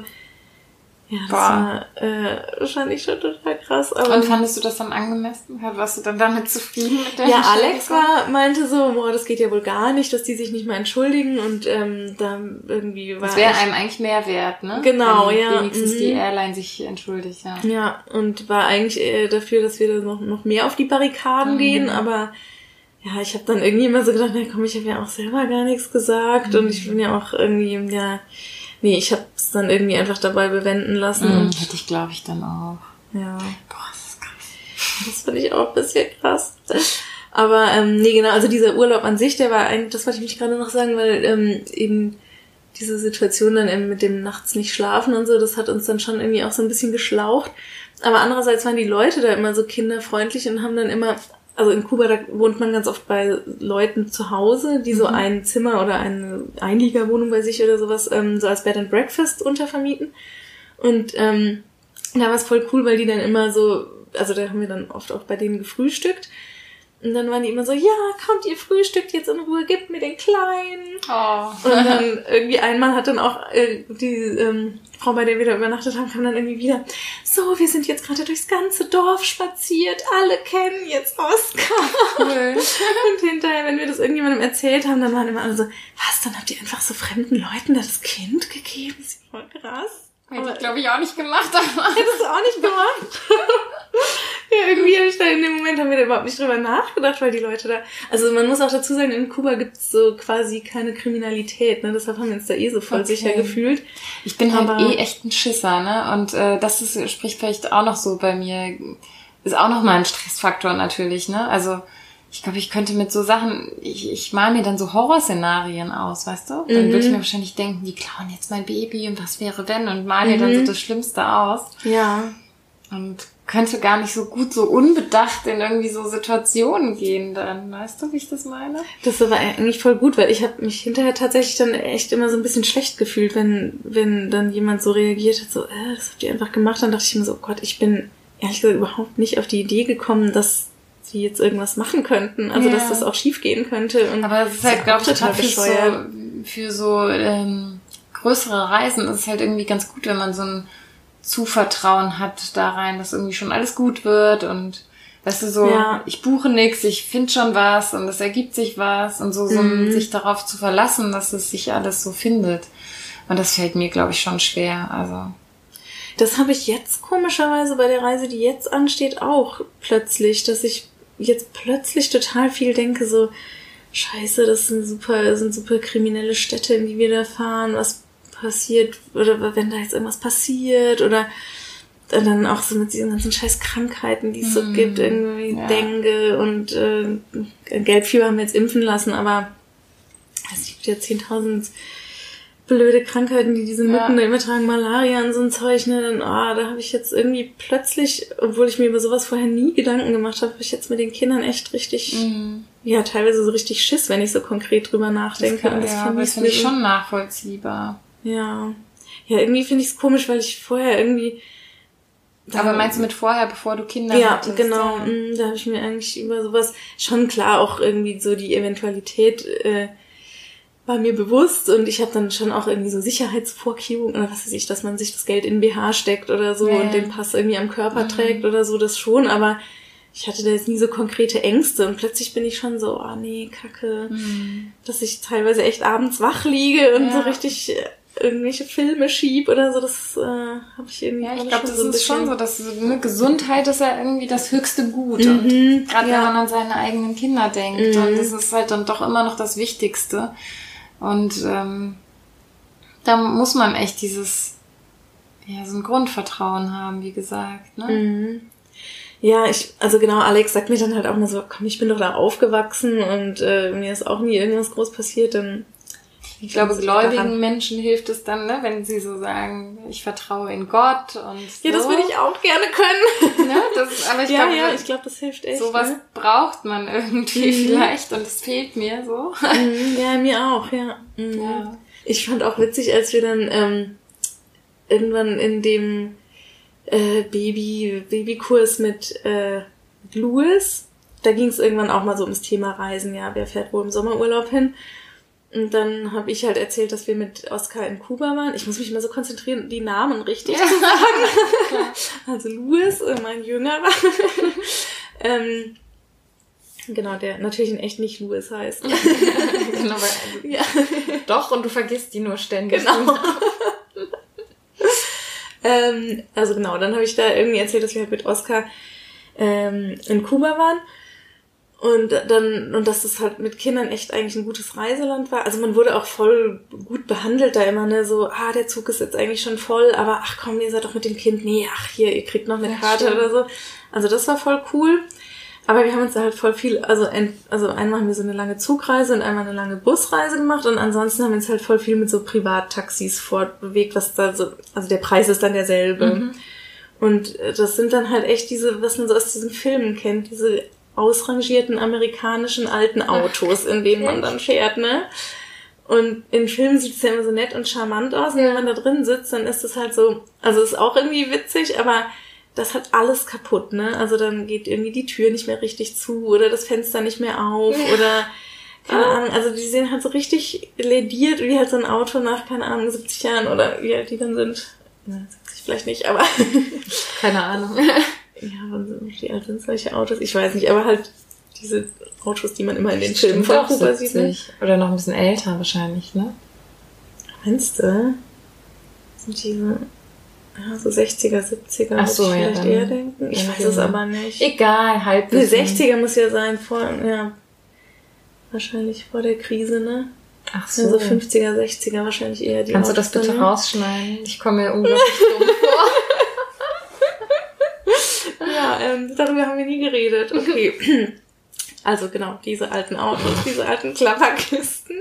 ja, das Boah. war äh, wahrscheinlich schon total krass. Aber Und fandest du das dann angemessen? Warst du dann damit zufrieden mit der ja, Alex war, meinte so, boah, das geht ja wohl gar nicht, dass die sich nicht mal entschuldigen und ähm, da irgendwie war Das wäre einem eigentlich mehr wert, ne? Genau, Wenn ja, Wenigstens mhm. die Airline sich entschuldigt, ja. Ja, und war eigentlich äh, dafür, dass wir da noch, noch mehr auf die Barrikaden Mhm. gehen, aber ja, ich habe dann irgendwie immer so gedacht, na komm, ich habe ja auch selber gar nichts gesagt und ich bin ja auch irgendwie, ja, nee, ich habe es dann irgendwie einfach dabei bewenden lassen Mhm. Hätte ich, glaube ich, dann auch. ja, Boah, das ist krass. das finde ich auch ein bisschen krass. Aber ähm, nee, genau, also dieser Urlaub an sich, der war eigentlich, das wollte ich mich gerade noch sagen, weil ähm, eben diese Situation dann eben mit dem nachts nicht schlafen und so, das hat uns dann schon irgendwie auch so ein bisschen geschlaucht. Aber andererseits waren die Leute da immer so kinderfreundlich und haben dann immer, also in Kuba, da wohnt man ganz oft bei Leuten zu Hause, die so Mhm. ein Zimmer oder eine Einliegerwohnung bei sich oder sowas, ähm, so als Bed and Breakfast untervermieten. Und ähm, da war es voll cool, weil die dann immer so, also da haben wir dann oft auch bei denen gefrühstückt. Und dann waren die immer so, ja, kommt ihr frühstückt jetzt in Ruhe, gebt mir den Kleinen. Oh. Und dann irgendwie einmal hat dann auch äh, die ähm, Frau, bei der wir da übernachtet haben, kam dann irgendwie wieder, so, wir sind jetzt gerade durchs ganze Dorf spaziert, alle kennen jetzt Oskar. Cool. Und hinterher, wenn wir das irgendjemandem erzählt haben, dann waren immer alle so, was, dann habt ihr einfach so fremden Leuten da das Kind gegeben? Das ist voll krass. Hätte ich, glaube ich, auch nicht gemacht. Aber Hättest du auch nicht gemacht? ja, irgendwie habe ich da in dem Moment haben wir da überhaupt nicht drüber nachgedacht, weil die Leute da. Also man muss auch dazu sagen, in Kuba gibt's so quasi keine Kriminalität, ne? Deshalb haben wir uns da eh so voll Okay. sicher gefühlt. Ich bin halt Aber- eh echt ein Schisser, ne? Und äh, das ist, spricht vielleicht auch noch so bei mir, ist auch noch mal ein Stressfaktor natürlich, ne? Also ich glaube, ich könnte mit so Sachen, ich, ich mal mir dann so Horrorszenarien aus, weißt du? Dann Mhm. würde ich mir wahrscheinlich denken, die klauen jetzt mein Baby und was wäre wenn und mal mir dann Mhm. so das Schlimmste aus Ja. und könnte gar nicht so gut so unbedacht in irgendwie so Situationen gehen dann, weißt du, wie ich das meine? Das ist aber eigentlich voll gut, weil ich habe mich hinterher tatsächlich dann echt immer so ein bisschen schlecht gefühlt, wenn, wenn dann jemand so reagiert hat, so, äh, das habt ihr einfach gemacht. Dann dachte ich mir so, oh Gott, ich bin ehrlich gesagt überhaupt nicht auf die Idee gekommen, dass sie jetzt irgendwas machen könnten. Also, Ja. dass das auch schief gehen könnte. Und Aber es ist halt, glaube ich, total für so, für so ähm, größere Reisen ist es halt irgendwie ganz gut, wenn man so ein Zuvertrauen hat da rein, dass irgendwie schon alles gut wird und weißt du so, Ja. ich buche nix, ich finde schon was und es ergibt sich was und so, so Mhm. sich darauf zu verlassen, dass es sich alles so findet. Und das fällt mir, glaube ich, schon schwer. Also Das habe ich jetzt komischerweise bei der Reise, die jetzt ansteht, auch plötzlich, dass ich jetzt plötzlich total viel denke, so, scheiße, das sind super, das sind super kriminelle Städte, in die wir da fahren, was passiert, oder wenn da jetzt irgendwas passiert, oder dann auch so mit diesen ganzen scheiß Krankheiten, die es so Mm, gibt, irgendwie ja. Dengue und äh, Gelbfieber haben wir jetzt impfen lassen, aber es gibt ja 10.000 blöde Krankheiten, die diese Mücken Ja. da übertragen, Malaria und so ein Zeug, ne, dann, ah, da habe ich jetzt irgendwie plötzlich, obwohl ich mir über sowas vorher nie Gedanken gemacht habe, habe ich jetzt mit den Kindern echt richtig, Mhm. ja, teilweise so richtig Schiss, wenn ich so konkret drüber das, nachdenke. kann, das ja, aber das finde ich schon nachvollziehbar. Ja. Ja, irgendwie finde ich es komisch, weil ich vorher irgendwie. Aber meinst du mit vorher, bevor du Kinder Ja, hattest? genau. Ja. mm, Da habe ich mir eigentlich über sowas schon klar auch irgendwie so die Eventualität äh, war mir bewusst und ich habe dann schon auch irgendwie so Sicherheitsvorkehrungen oder was weiß ich, dass man sich das Geld in BH steckt oder so Ja, und ja. den Pass irgendwie am Körper Mhm. trägt oder so, das schon, aber ich hatte da jetzt nie so konkrete Ängste und plötzlich bin ich schon so, oh nee, kacke, Mhm. dass ich teilweise echt abends wach liege und Ja. so richtig äh, irgendwelche Filme schieb oder so, das äh, habe ich irgendwie Ja, ich glaube, das so ist schon so, dass eine Gesundheit ist ja irgendwie das höchste Gut. Mhm, Und gerade ja. wenn man an seine eigenen Kinder denkt. Mhm. Und das ist halt dann doch immer noch das Wichtigste. Und ähm, da muss man echt dieses, ja, so ein Grundvertrauen haben, wie gesagt. Ne? Mhm. Ja, ich, also genau, Alex sagt mir dann halt auch mal so, komm, ich bin doch da aufgewachsen und äh, mir ist auch nie irgendwas groß passiert, dann Ich glaube, gläubigen daran- Menschen hilft es dann, ne, wenn sie so sagen, ich vertraue in Gott und so. Ja, das würde ich auch gerne können. Ne? Das, aber ich ja, glaube, ja, ich glaube, das hilft echt. sowas Ne? braucht man irgendwie Mhm. vielleicht und es fehlt mir so. Mhm, ja, mir auch, ja. Mhm. Ja. Ich fand auch witzig, als wir dann ähm, irgendwann in dem äh, Baby Babykurs mit, äh, Louis, da ging es irgendwann auch mal so ums Thema Reisen, ja, wer fährt wohl im Sommerurlaub hin? Und dann habe ich halt erzählt, dass wir mit Oscar in Kuba waren. Ich muss mich immer so konzentrieren, die Namen richtig Ja. zu sagen. also Louis, äh, mein Jüngerer. ähm, genau, der natürlich in echt nicht Louis heißt. genau, weil, ja. doch, und du vergisst die nur ständig. Genau. ähm, also genau, dann habe ich da irgendwie erzählt, dass wir halt mit Oscar ähm, in Kuba waren. Und dann, und dass es halt mit Kindern echt eigentlich ein gutes Reiseland war. Also man wurde auch voll gut behandelt da immer, ne, so, ah, der Zug ist jetzt eigentlich schon voll, aber ach komm, ihr seid doch mit dem Kind, nee, ach hier, ihr kriegt noch eine Ja, Karte stimmt. oder so. Also das war voll cool. Aber wir haben uns da halt voll viel, also, ein, also einmal haben wir so eine lange Zugreise und einmal eine lange Busreise gemacht und ansonsten haben wir uns halt voll viel mit so Privattaxis fortbewegt, was da so, also der Preis ist dann derselbe. Mhm. Und äh, das sind dann halt echt diese, was man so aus diesen Filmen kennt, diese ausrangierten amerikanischen alten Autos, in denen man dann fährt, ne? Und in Filmen sieht es ja immer so nett und charmant aus. Und wenn man da drin sitzt, dann ist es halt so, also ist auch irgendwie witzig, aber das hat alles kaputt, ne? Also dann geht irgendwie die Tür nicht mehr richtig zu oder das Fenster nicht mehr auf ja. oder keine Ahnung, also die sehen halt so richtig lediert wie halt so ein Auto nach, keine Ahnung, 70 Jahren oder wie alt die dann sind. Ja, 70 vielleicht nicht, aber. keine Ahnung. ja, wie alt sind solche Autos? Ich weiß nicht, aber halt diese Autos, die man immer in den Filmen von Kuba sieht. Ne? Oder noch ein bisschen älter wahrscheinlich, ne? Meinst du? Sind diese ja, so 60er, 70er, Ach so, ja, vielleicht eher denken. Ich weiß es aber nicht. Egal, halb. Nee, 60er muss ja sein, vor, ja, wahrscheinlich vor der Krise, ne? Ach so. Also 50er, 60er wahrscheinlich eher die Kannst Autos, du das bitte ne? rausschneiden? Ich komme mir unglaublich dumm vor. Ähm, darüber haben wir nie geredet. Okay. Also genau, diese alten Autos, diese alten Klapperkisten.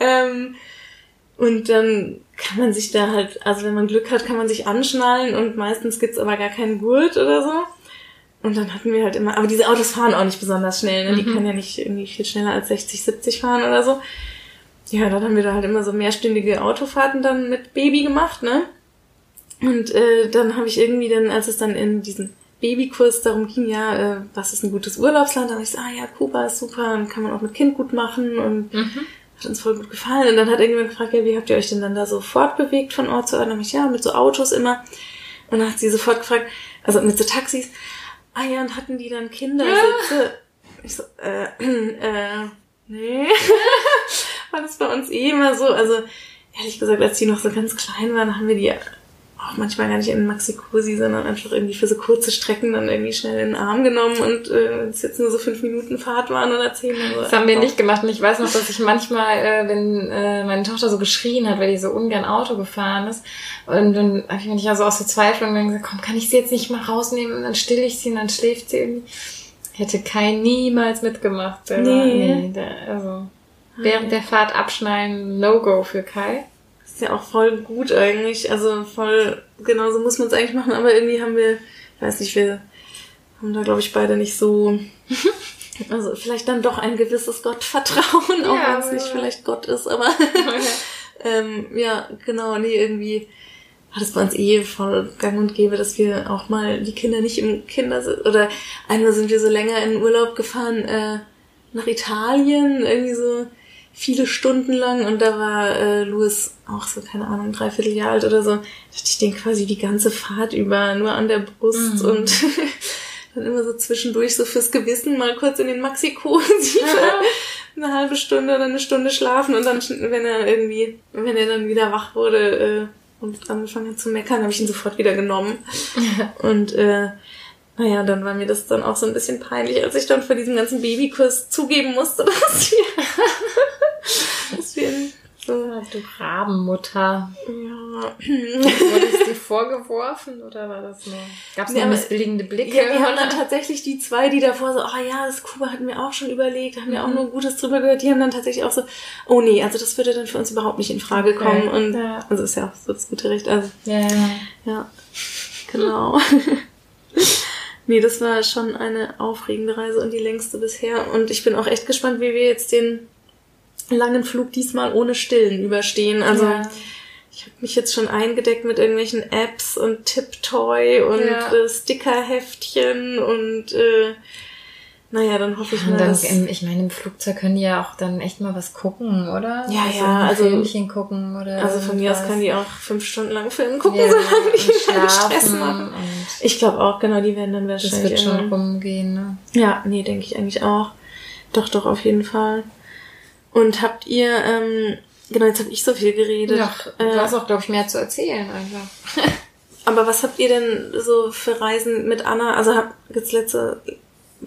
ähm, und dann kann man sich da halt, also wenn man Glück hat, kann man sich anschnallen und meistens gibt's aber gar keinen Gurt oder so. Und dann hatten wir halt immer, aber diese Autos fahren auch nicht besonders schnell, ne? Die mhm. können ja nicht irgendwie viel schneller als 60, 70 fahren oder so. Ja, dann haben wir da halt immer so mehrstündige Autofahrten dann mit Baby gemacht, ne? Und äh, dann habe ich irgendwie dann, als es dann in diesen Babykurs darum ging, ja, äh, was ist ein gutes Urlaubsland, dann habe ich gesagt, ah ja, Kuba ist super und kann man auch mit Kind gut machen und mhm. hat uns voll gut gefallen. Und dann hat irgendjemand gefragt, ja, wie habt ihr euch denn dann da so fortbewegt von Ort zu Ort? Und dann habe ich, ja, mit so Autos immer. Und dann hat sie sofort gefragt, also mit so Taxis, ah ja, und hatten die dann Kindersitze? Ja. Ich so, äh, äh, nee. War das bei uns eh immer so, also ehrlich gesagt, als die noch so ganz klein waren, haben wir die auch manchmal gar nicht in Maxi-Cosi, sondern einfach irgendwie für so kurze Strecken dann irgendwie schnell in den Arm genommen und äh, es jetzt nur so fünf Minuten Fahrt waren oder zehn. Also das haben wir nicht gemacht und ich weiß noch, dass ich manchmal, äh, wenn äh, meine Tochter so geschrien hat, weil die so ungern Auto gefahren ist und dann habe ich mich ja so aus Verzweiflung dann gesagt, komm, kann ich sie jetzt nicht mal rausnehmen und dann still ich sie und dann schläft sie irgendwie. Hätte kein niemals mitgemacht. Nee. nee der, also während der Fahrt abschneiden, No-Go für Kai ist ja auch voll gut eigentlich. Also voll, genauso muss man es eigentlich machen, aber irgendwie haben wir, ich weiß nicht, wir haben da glaube ich beide nicht so, also vielleicht dann doch ein gewisses Gottvertrauen, auch ja, wenn es nicht vielleicht Gott ist, aber ähm, ja, genau, nee, irgendwie war das bei uns eh voll gang und gäbe, dass wir auch mal die Kinder nicht im Kindersitz, oder einmal sind wir so länger in Urlaub gefahren, äh, nach Italien, irgendwie so viele Stunden lang und da war äh, Louis auch so, keine Ahnung, dreiviertel Jahr alt oder so. Da hatte ich den quasi die ganze Fahrt über nur an der Brust mhm. und dann immer so zwischendurch so fürs Gewissen mal kurz in den Maxi-Cosi eine halbe Stunde oder eine Stunde schlafen und dann, wenn er irgendwie, wenn er dann wieder wach wurde äh, und angefangen hat zu meckern, habe ich ihn sofort wieder genommen. und äh, naja, dann war mir das dann auch so ein bisschen peinlich, als ich dann vor diesem ganzen Babykurs zugeben musste, dass wir dass wir so, du Rabenmutter. Ja. Wurde es dir vorgeworfen oder war das nur? Gab es ja, missbilligende Blicke? Ja, wir haben dann tatsächlich die zwei, die davor so, oh ja, das Kuba hatten wir auch schon überlegt, haben wir mhm. auch nur Gutes drüber gehört, die haben dann tatsächlich auch so, oh nee, also das würde dann für uns überhaupt nicht in Frage kommen. Okay. Und ja. also ist ja auch so das gute Recht. Also, ja, ja. ja. Genau. nee, das war schon eine aufregende Reise und die längste bisher. Und ich bin auch echt gespannt, wie wir jetzt den langen Flug diesmal ohne Stillen überstehen. Also ja. ich habe mich jetzt schon eingedeckt mit irgendwelchen Apps und Tiptoy und ja. äh, Stickerheftchen und äh, naja, dann hoffe ich mal. Dann, im, ich meine, im Flugzeug können die ja auch dann echt mal was gucken, oder? Ja, also ja, also. Filmchen gucken oder. Also von mir aus können die auch fünf Stunden lang Film gucken, ja, solange die keinen Stress machen. Ich glaube auch, genau, die werden dann wahrscheinlich. Das wird schon rumgehen, ne? Ja, nee, denke ich eigentlich auch. Doch, doch, auf jeden Fall. Und habt ihr, ähm, genau, jetzt habe ich so viel geredet. Ja, du äh, hast auch, glaube ich, mehr zu erzählen einfach. aber was habt ihr denn so für Reisen mit Anna? Also habt jetzt letzte,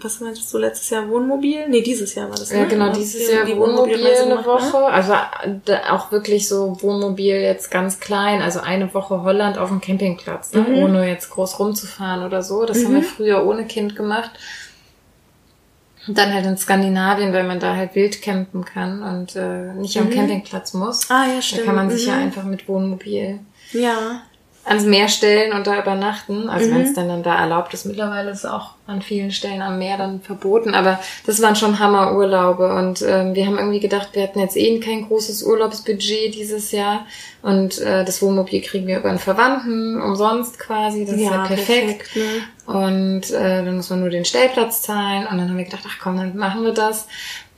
was meintest du, letztes Jahr Wohnmobil? Nee, dieses Jahr war das. Ne? Ja, genau, dieses Jahr die Wohnmobil, eine ne? Woche. Ne? Also auch wirklich so Wohnmobil jetzt ganz klein, also eine Woche Holland auf dem Campingplatz, ne? Mhm. ohne jetzt groß rumzufahren oder so. Das mhm. haben wir früher ohne Kind gemacht. Und dann halt in Skandinavien, weil man da halt wild campen kann und äh, nicht am Mhm. Campingplatz muss. Ah, ja, stimmt. Da kann man sich ja Mhm. einfach mit Wohnmobil Ja. Ans Meer stellen und da übernachten. Also Mhm. wenn es dann, dann da erlaubt ist, mittlerweile ist es auch an vielen Stellen am Meer dann verboten. Aber das waren schon Hammerurlaube und ähm, wir haben irgendwie gedacht, wir hatten jetzt eh kein großes Urlaubsbudget dieses Jahr und äh, das Wohnmobil kriegen wir über einen Verwandten umsonst quasi. Das ist ja perfekt. ne? Und äh, dann muss man nur den Stellplatz zahlen. Und dann haben wir gedacht, ach komm, dann machen wir das.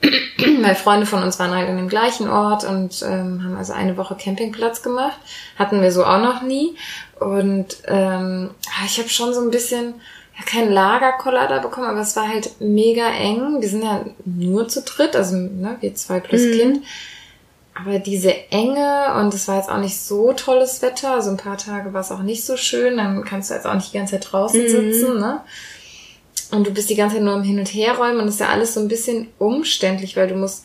Weil Freunde von uns waren halt in dem gleichen Ort und ähm, haben also eine Woche Campingplatz gemacht. Hatten wir so auch noch nie. Und ähm, ah, ich habe schon so ein bisschen, ja, kein Lagerkoller da bekommen, aber es war halt mega eng. Wir sind ja nur zu dritt, also ne, wir zwei plus Mhm. Kind. Aber diese Enge und es war jetzt auch nicht so tolles Wetter, also ein paar Tage war es auch nicht so schön, dann kannst du jetzt auch nicht die ganze Zeit draußen Mhm. sitzen, ne? Und du bist die ganze Zeit nur im Hin- und Herräumen und das ist ja alles so ein bisschen umständlich, weil du musst,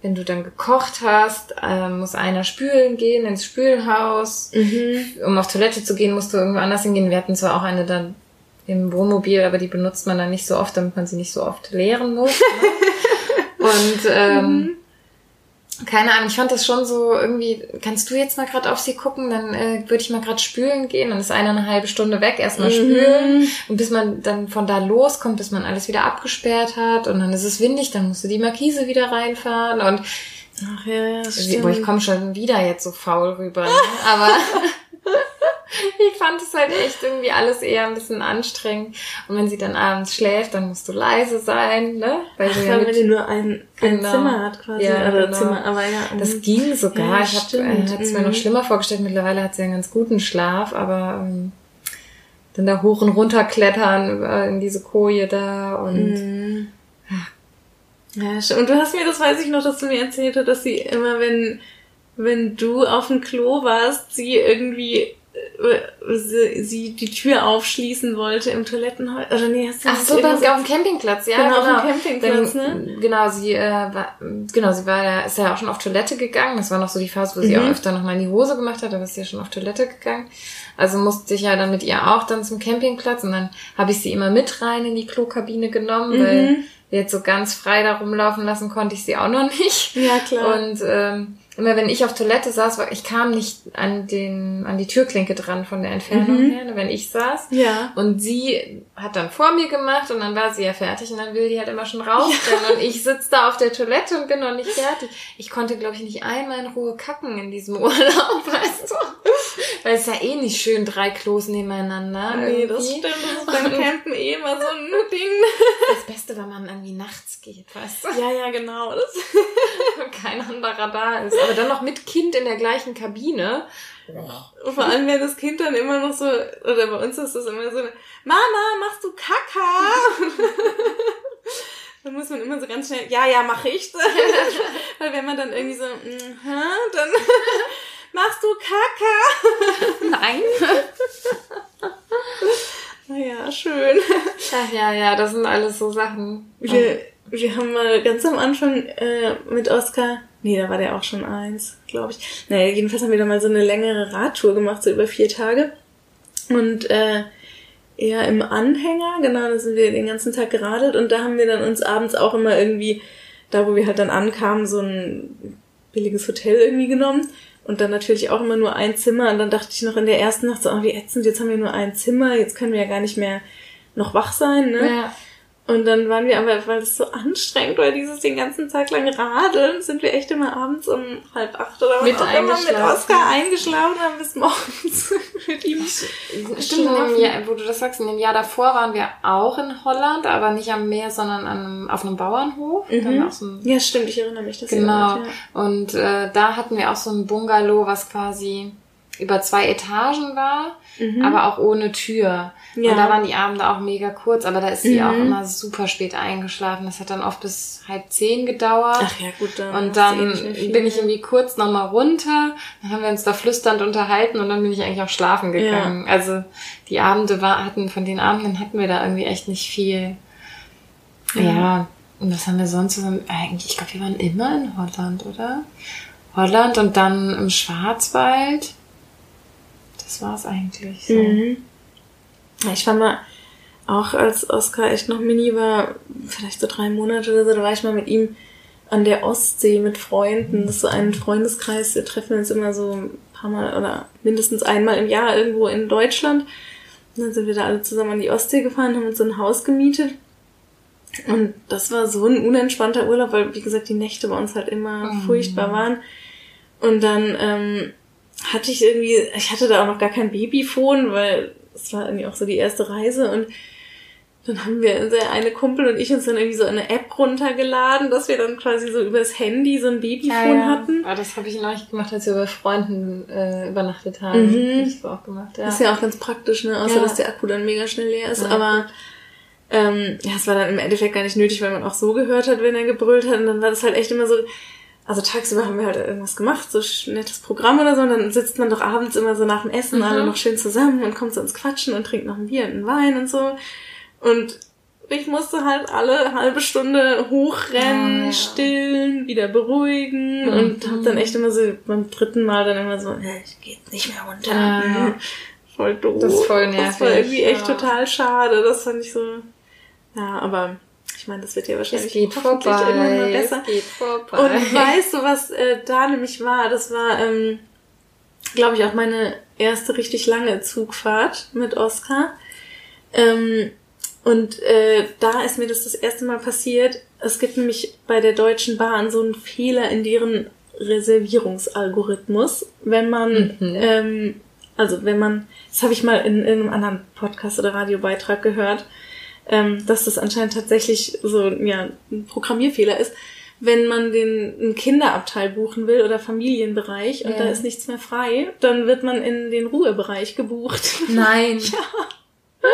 wenn du dann gekocht hast, ähm, muss einer spülen gehen ins Spülhaus. Mhm. Um auf Toilette zu gehen, musst du irgendwo anders hingehen. Wir hatten zwar auch eine dann im Wohnmobil, aber die benutzt man dann nicht so oft, damit man sie nicht so oft leeren muss. Ne? Und ähm, keine Ahnung, ich fand das schon so irgendwie, kannst du jetzt mal gerade auf sie gucken, dann äh, würde ich mal gerade spülen gehen, dann ist einer eine halbe Stunde weg, erstmal Mhm. spülen und bis man dann von da loskommt, bis man alles wieder abgesperrt hat und dann ist es windig, dann musst du die Markise wieder reinfahren und Ach ja, das Boah, ich stimmt. komme schon wieder jetzt so faul rüber, ne? aber ich fand es halt echt irgendwie alles eher ein bisschen anstrengend und wenn sie dann abends schläft, dann musst du leise sein, ne? Weil du Ach, ja weil mit man die nur ein, ein Genau. Zimmer hat quasi. Ja, Oder genau. Zimmer, aber ja. Das mhm. ging sogar. Ja, ich habe äh, es mir Mhm. noch schlimmer vorgestellt. Mittlerweile hat sie einen ganz guten Schlaf, aber ähm, dann da hoch und runter klettern über in diese Koje da und Mhm. Ja, stimmt. Und du hast mir, das weiß ich noch, dass du mir erzählt hast, dass sie immer, wenn, wenn du auf dem Klo warst, sie irgendwie äh, sie, sie die Tür aufschließen wollte im Toilettenhaus. Oder nee, hast du Ach so, beim, auf dem Campingplatz, ja, Genau, genau. auf dem Campingplatz, Dann, ne? Genau, sie äh, war, genau, sie war ja, ist ja auch schon auf Toilette gegangen. Das war noch so die Phase, wo sie Mhm. auch öfter noch mal in die Hose gemacht hat, aber ist ja schon auf Toilette gegangen. Also musste ich ja dann mit ihr auch dann zum Campingplatz und dann habe ich sie immer mit rein in die Klokabine genommen, Mhm. weil jetzt so ganz frei da rumlaufen lassen konnte ich sie auch noch nicht. Ja, klar. Und ähm, immer wenn ich auf Toilette saß, ich kam nicht an den an die Türklinke dran von der Entfernung Mhm. her, wenn ich saß. ja. Und sie hat dann vor mir gemacht und dann war sie ja fertig und dann will die halt immer schon rausrennen und ich sitze da auf der Toilette und bin noch nicht fertig. Ich konnte, glaube ich, nicht einmal in Ruhe kacken in diesem Urlaub, weißt du? Weil es ist ja eh nicht schön, drei Klos nebeneinander. Nee, das irgendwie. stimmt. Das ist beim Campen eh immer so ein Ding. Das Beste, wenn man irgendwie nachts geht, weißt du? Ja, ja, genau. Das kein anderer da ist. Aber dann noch mit Kind in der gleichen Kabine. Und vor allem, wenn das Kind dann immer noch so, oder bei uns ist das immer so, Mama, machst du Kaka? dann muss man immer so ganz schnell, ja, ja, mach ich. Weil wenn man dann irgendwie so, mhm, dann machst du Kaka? Nein. Naja, schön. Ach ja, ja, das sind alles so Sachen. Wir, wir haben mal ganz am Anfang äh, mit Oskar, nee, da war der auch schon eins, glaube ich. Naja, jedenfalls haben wir da mal so eine längere Radtour gemacht, so über vier Tage. Und äh, eher im Anhänger, genau, da sind wir den ganzen Tag geradelt und da haben wir dann uns abends auch immer irgendwie, da wo wir halt dann ankamen, so ein billiges Hotel irgendwie genommen. Und dann natürlich auch immer nur ein Zimmer. Und dann dachte ich noch in der ersten Nacht so, oh, wie ätzend, jetzt haben wir nur ein Zimmer, jetzt können wir ja gar nicht mehr noch wach sein, ne? Ja. Und dann waren wir aber, weil es so anstrengend war, dieses den ganzen Tag lang radeln, sind wir echt immer abends um halb acht oder Mit auch immer mit. Oskar eingeschlafen haben bis morgens mit ihm Stimmt, Jahr, wo du das sagst, in dem Jahr davor waren wir auch in Holland, aber nicht am Meer, sondern an auf einem Bauernhof. Auch so ein, Ja, stimmt, ich erinnere mich, dass genau. wart, ja. Und äh, da hatten wir auch so ein Bungalow, was quasi über zwei Etagen war, aber auch ohne Tür. Mhm. Ja. Und da waren die Abende auch mega kurz, aber da ist sie Mhm. auch immer super spät eingeschlafen. Das hat dann oft bis halb zehn gedauert. Ach ja, gut, dann. Und eh dann viel. bin ich irgendwie kurz nochmal runter, dann haben wir uns da flüsternd unterhalten und dann bin ich eigentlich auch schlafen gegangen. Also die Abende war, hatten, von den Abenden hatten wir da irgendwie echt nicht viel. Ja. Ja. Und was haben wir sonst? so- Eigentlich, ich glaube, wir waren immer in Holland, oder? Holland und dann im Schwarzwald. Das war's eigentlich. So. Mhm. Ich war mal auch als Oscar echt noch mini war, vielleicht so drei Monate oder so, da war ich mal mit ihm an der Ostsee mit Freunden. Das ist so ein Freundeskreis. Wir treffen uns immer so ein paar Mal oder mindestens einmal im Jahr irgendwo in Deutschland. Und dann sind wir da alle zusammen an die Ostsee gefahren, haben uns so ein Haus gemietet. Und das war so ein unentspannter Urlaub, weil, wie gesagt, die Nächte bei uns halt immer mhm. furchtbar waren. Und dann ähm, hatte ich irgendwie, ich hatte da auch noch gar kein Babyphone, weil es war irgendwie auch so die erste Reise und dann haben wir, eine Kumpel und ich uns dann irgendwie so eine App runtergeladen, dass wir dann quasi so übers Handy so ein Babyphone ja, ja. hatten. Ah, das habe ich neulich gemacht, als wir bei Freunden äh, übernachtet haben. Mhm. Ich so auch gemacht, ja. Ist ja auch ganz praktisch, ne? Außer, ja. dass der Akku dann mega schnell leer ist. Aber ähm, ja, es war dann im Endeffekt gar nicht nötig, weil man auch so gehört hat, wenn er gebrüllt hat. Und dann war das halt echt immer so, also tagsüber haben wir halt irgendwas gemacht, so ein nettes Programm oder so, und dann sitzt man doch abends immer so nach dem Essen mhm. alle noch schön zusammen und kommt so ins Quatschen und trinkt noch ein Bier und einen Wein und so. Und ich musste halt alle halbe Stunde hochrennen, ja. stillen, wieder beruhigen mhm. und hab dann echt immer so beim dritten Mal dann immer so, ich geh nicht mehr runter. Ja. Voll doof. Das ist voll nervig. Das war irgendwie echt ja. total schade. Das fand ich so. Ja, aber meine, das wird ja wahrscheinlich es geht vorbei. immer besser. Geht vorbei. Und weißt du, was äh, da nämlich war? Das war, ähm, glaube ich, auch meine erste richtig lange Zugfahrt mit Oscar. Ähm, und äh, da ist mir das das erste Mal passiert. Es gibt nämlich bei der Deutschen Bahn so einen Fehler in deren Reservierungsalgorithmus, wenn man, mhm. ähm, also wenn man, das habe ich mal in, in einem anderen Podcast oder Radiobeitrag gehört, ähm, dass das anscheinend tatsächlich so ja, ein Programmierfehler ist. Wenn man den einen Kinderabteil buchen will oder Familienbereich und ja. da ist nichts mehr frei, dann wird man in den Ruhebereich gebucht. Nein. ja.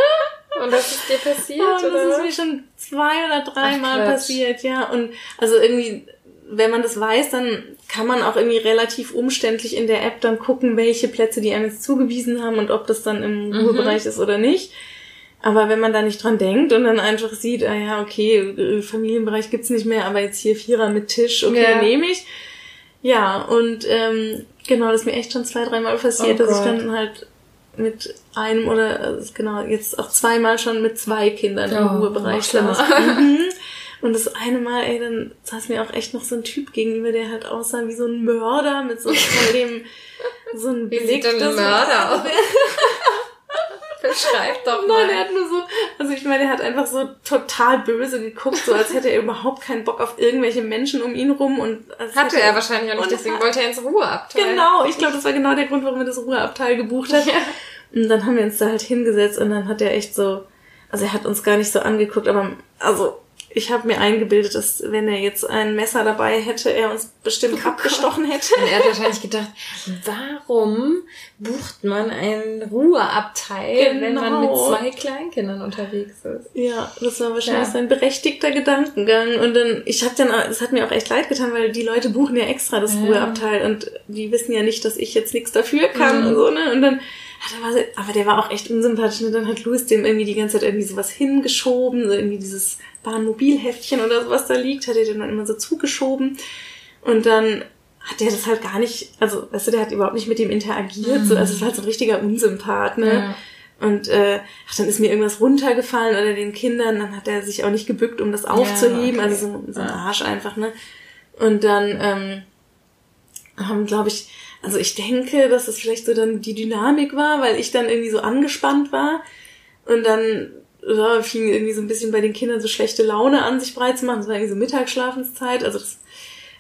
Und das ist dir passiert? Oh, oder? das ist mir schon zwei oder dreimal passiert, ja. Und also irgendwie, wenn man das weiß, dann kann man auch irgendwie relativ umständlich in der App dann gucken, welche Plätze die einem jetzt zugewiesen haben und ob das dann im mhm. Ruhebereich ist oder nicht. Aber wenn man da nicht dran denkt und dann einfach sieht, ah ja, okay, Familienbereich gibt's nicht mehr, aber jetzt hier Vierer mit Tisch, okay, ja. nehme ich. Ja, und ähm, genau, das ist mir echt schon zwei, dreimal passiert, oh dass Gott. ich dann halt mit einem oder also genau jetzt auch zweimal schon mit zwei Kindern oh, im Ruhebereich saß. Mhm. Und das eine Mal, ey, dann saß mir auch echt noch so ein Typ gegenüber, der halt aussah wie so ein Mörder mit so dem so ein Blick. Wie sieht denn ein Mörder aus? Beschreib doch mal. Nein, er hat nur so, also ich meine, er hat einfach so total böse geguckt, so als hätte er überhaupt keinen Bock auf irgendwelche Menschen um ihn rum und hatte er wahrscheinlich auch nicht, deswegen wollte er ins Ruheabteil. Genau, ich glaube, das war genau der Grund, warum er das Ruheabteil gebucht hat. Ja. Und dann haben wir uns da halt hingesetzt und dann hat er echt so, also er hat uns gar nicht so angeguckt, aber also ich habe mir eingebildet, dass wenn er jetzt ein Messer dabei hätte, er uns bestimmt oh abgestochen hätte. Und er hat wahrscheinlich gedacht, warum bucht man einen Ruheabteil, genau. wenn man mit genau. zwei Kleinkindern unterwegs ist? Ja, das war wahrscheinlich ja. sein berechtigter Gedankengang. Und dann, ich habe dann, es hat mir auch echt leid getan, weil die Leute buchen ja extra das ja. Ruheabteil und die wissen ja nicht, dass ich jetzt nichts dafür kann mhm. und so, ne? Und dann aber der war auch echt unsympathisch. Und dann hat Louis dem irgendwie die ganze Zeit irgendwie sowas hingeschoben, so irgendwie dieses Bahnmobilheftchen oder sowas da liegt, hat er den dann immer so zugeschoben. Und dann hat der das halt gar nicht, also, weißt du, der hat überhaupt nicht mit dem interagiert, mhm. so, also es war halt so ein richtiger Unsympath, ne? Ja. Und äh, ach, dann ist mir irgendwas runtergefallen oder den Kindern, dann hat er sich auch nicht gebückt, um das aufzuheben, ja, okay. also so, so ein Arsch einfach, ne? Und dann ähm, haben, glaube ich, also ich denke, dass es vielleicht so dann die Dynamik war, weil ich dann irgendwie so angespannt war und dann ja, fing irgendwie so ein bisschen bei den Kindern so schlechte Laune an, sich breit zu machen. Das war irgendwie so Mittagsschlafenszeit. Also das,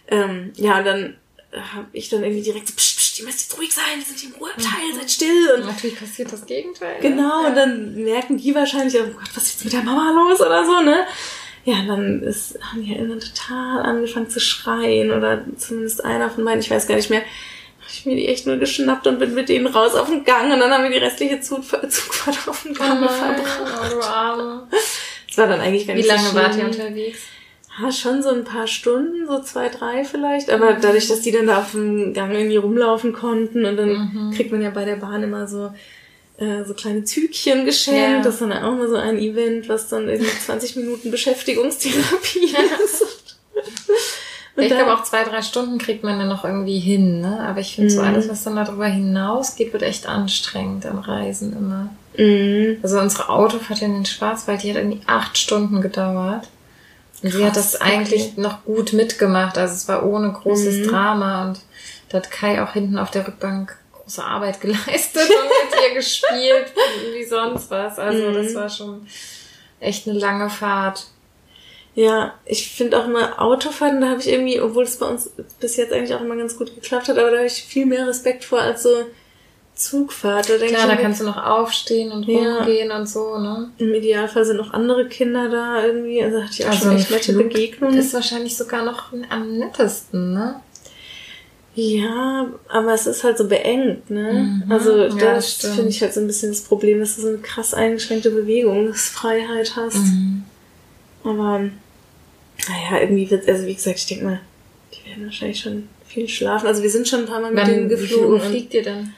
ähm, ja, und dann habe ich dann irgendwie direkt so, psch, psch, ihr müsst jetzt ruhig sein, wir sind hier im Ruheabteil, mhm. seid still. Und natürlich passiert das Gegenteil. Genau, ne? und dann merken die wahrscheinlich, oh Gott, was ist jetzt mit der Mama los oder so, ne? Ja, dann ist, haben die ja immer total angefangen zu schreien oder zumindest einer von beiden, ich weiß gar nicht mehr ich mir die echt nur geschnappt und bin mit denen raus auf den Gang und dann haben wir die restliche Zugfahrt, Zugfahrt auf dem Gang oh verbracht. Oh. Das war dann eigentlich ganz Wie lange schön. wart ihr unterwegs? Ja, schon so ein paar Stunden, so zwei, drei vielleicht. Aber mhm. dadurch, dass die dann da auf dem Gang irgendwie rumlaufen konnten und dann mhm. kriegt man ja bei der Bahn immer so äh, so kleine Zügchen geschenkt. Ja. Das ist dann auch mal so ein Event, was dann irgendwie 20 Minuten Beschäftigungstherapie ist. Ich glaube auch zwei, drei Stunden kriegt man dann noch irgendwie hin, ne? Aber ich finde so Mhm. alles, was dann darüber hinausgeht, wird echt anstrengend am Reisen immer. Mhm. Also unsere Autofahrt in den Schwarzwald, die hat irgendwie acht Stunden gedauert. Und sie hat Krass, das eigentlich okay. noch gut mitgemacht. Also es war ohne großes Mhm. Drama und da hat Kai auch hinten auf der Rückbank große Arbeit geleistet und mit ihr gespielt, wie sonst was. Also Mhm. das war schon echt eine lange Fahrt. Ja, ich finde auch immer Autofahren, da habe ich irgendwie, obwohl es bei uns bis jetzt eigentlich auch immer ganz gut geklappt hat, aber da habe ich viel mehr Respekt vor als so Zugfahrt. Da Klar, da kannst du noch aufstehen und Ja. rumgehen und so, ne? Im Idealfall sind noch andere Kinder da irgendwie. Also hatte ich auch Also schon echt nette Begegnungen. Ist wahrscheinlich sogar noch am nettesten, ne? Ja, aber es ist halt so beengt, ne? Mhm. Also Ja, das das stimmt. finde ich halt so ein bisschen das Problem, dass du so eine krass eingeschränkte Bewegungsfreiheit hast. Mhm. Aber naja, irgendwie wird, also wie gesagt, ich denke mal, die werden wahrscheinlich schon viel schlafen. Also wir sind schon ein paar Mal mit denen wie geflogen. Uhr und- fliegt ihr denn?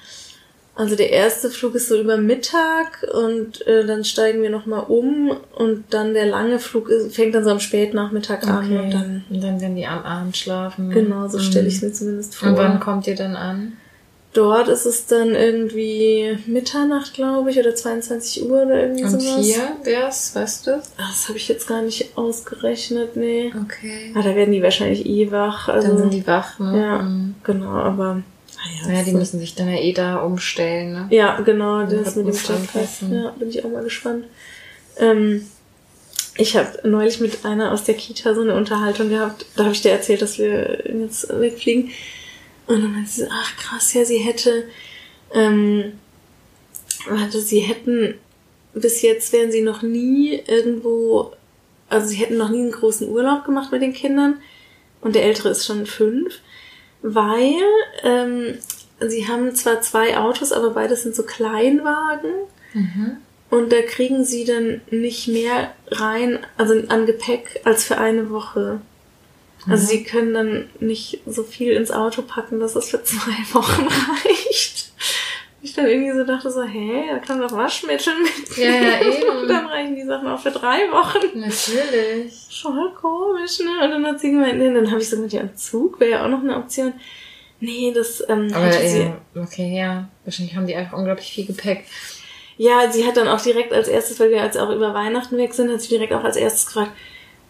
Also der erste Flug ist so über Mittag und äh, dann steigen wir nochmal um und dann der lange Flug ist, fängt dann so am Spätnachmittag an und dann und dann werden die am Abend schlafen. genau so Mhm. stelle ich es mir zumindest vor. Und wann kommt ihr dann an? Dort ist es dann irgendwie Mitternacht, glaube ich, oder 22 Uhr oder irgendwie Und sowas. hier wär's, weißt du? Ah, Das habe ich jetzt gar nicht ausgerechnet, nee. Okay. Ah, da werden die wahrscheinlich eh wach. Also, Dann sind die wach, ne? Ja. Mhm. Genau, aber naja. Ja, die so- müssen sich dann ja eh da umstellen, ne? Ja, genau, das Das mit dem Stadtfest. Ja, bin ich auch mal gespannt. Ähm, ich habe neulich mit einer aus der Kita so eine Unterhaltung gehabt. Da habe ich dir erzählt, dass wir jetzt wegfliegen. Und dann meinte sie, ach krass, ja, sie hätte, ähm, warte, sie hätten, bis jetzt wären sie noch nie irgendwo, also sie hätten noch nie einen großen Urlaub gemacht mit den Kindern. Und der Ältere ist schon fünf, weil ähm, sie haben zwar zwei Autos, aber beides sind so Kleinwagen. Mhm. Und da kriegen sie dann nicht mehr rein, also an Gepäck, als für eine Woche. Also sie können dann nicht so viel ins Auto packen, dass es für zwei Wochen reicht. Ich dann irgendwie so dachte so, hä, da kann doch Waschmittel mit. Ja, ja, eben. Und dann reichen die Sachen auch für drei Wochen. Natürlich. Schon komisch, ne? Und dann hat sie gemeint, nee, dann habe ich so mit ja, ein Zug wäre ja auch noch eine Option. Nee, das ähm, Aber hatte sie. ja, okay, ja. Wahrscheinlich haben die einfach unglaublich viel Gepäck. Ja, sie hat dann auch direkt als erstes, weil wir jetzt auch über Weihnachten weg sind, hat sie direkt auch als erstes gefragt,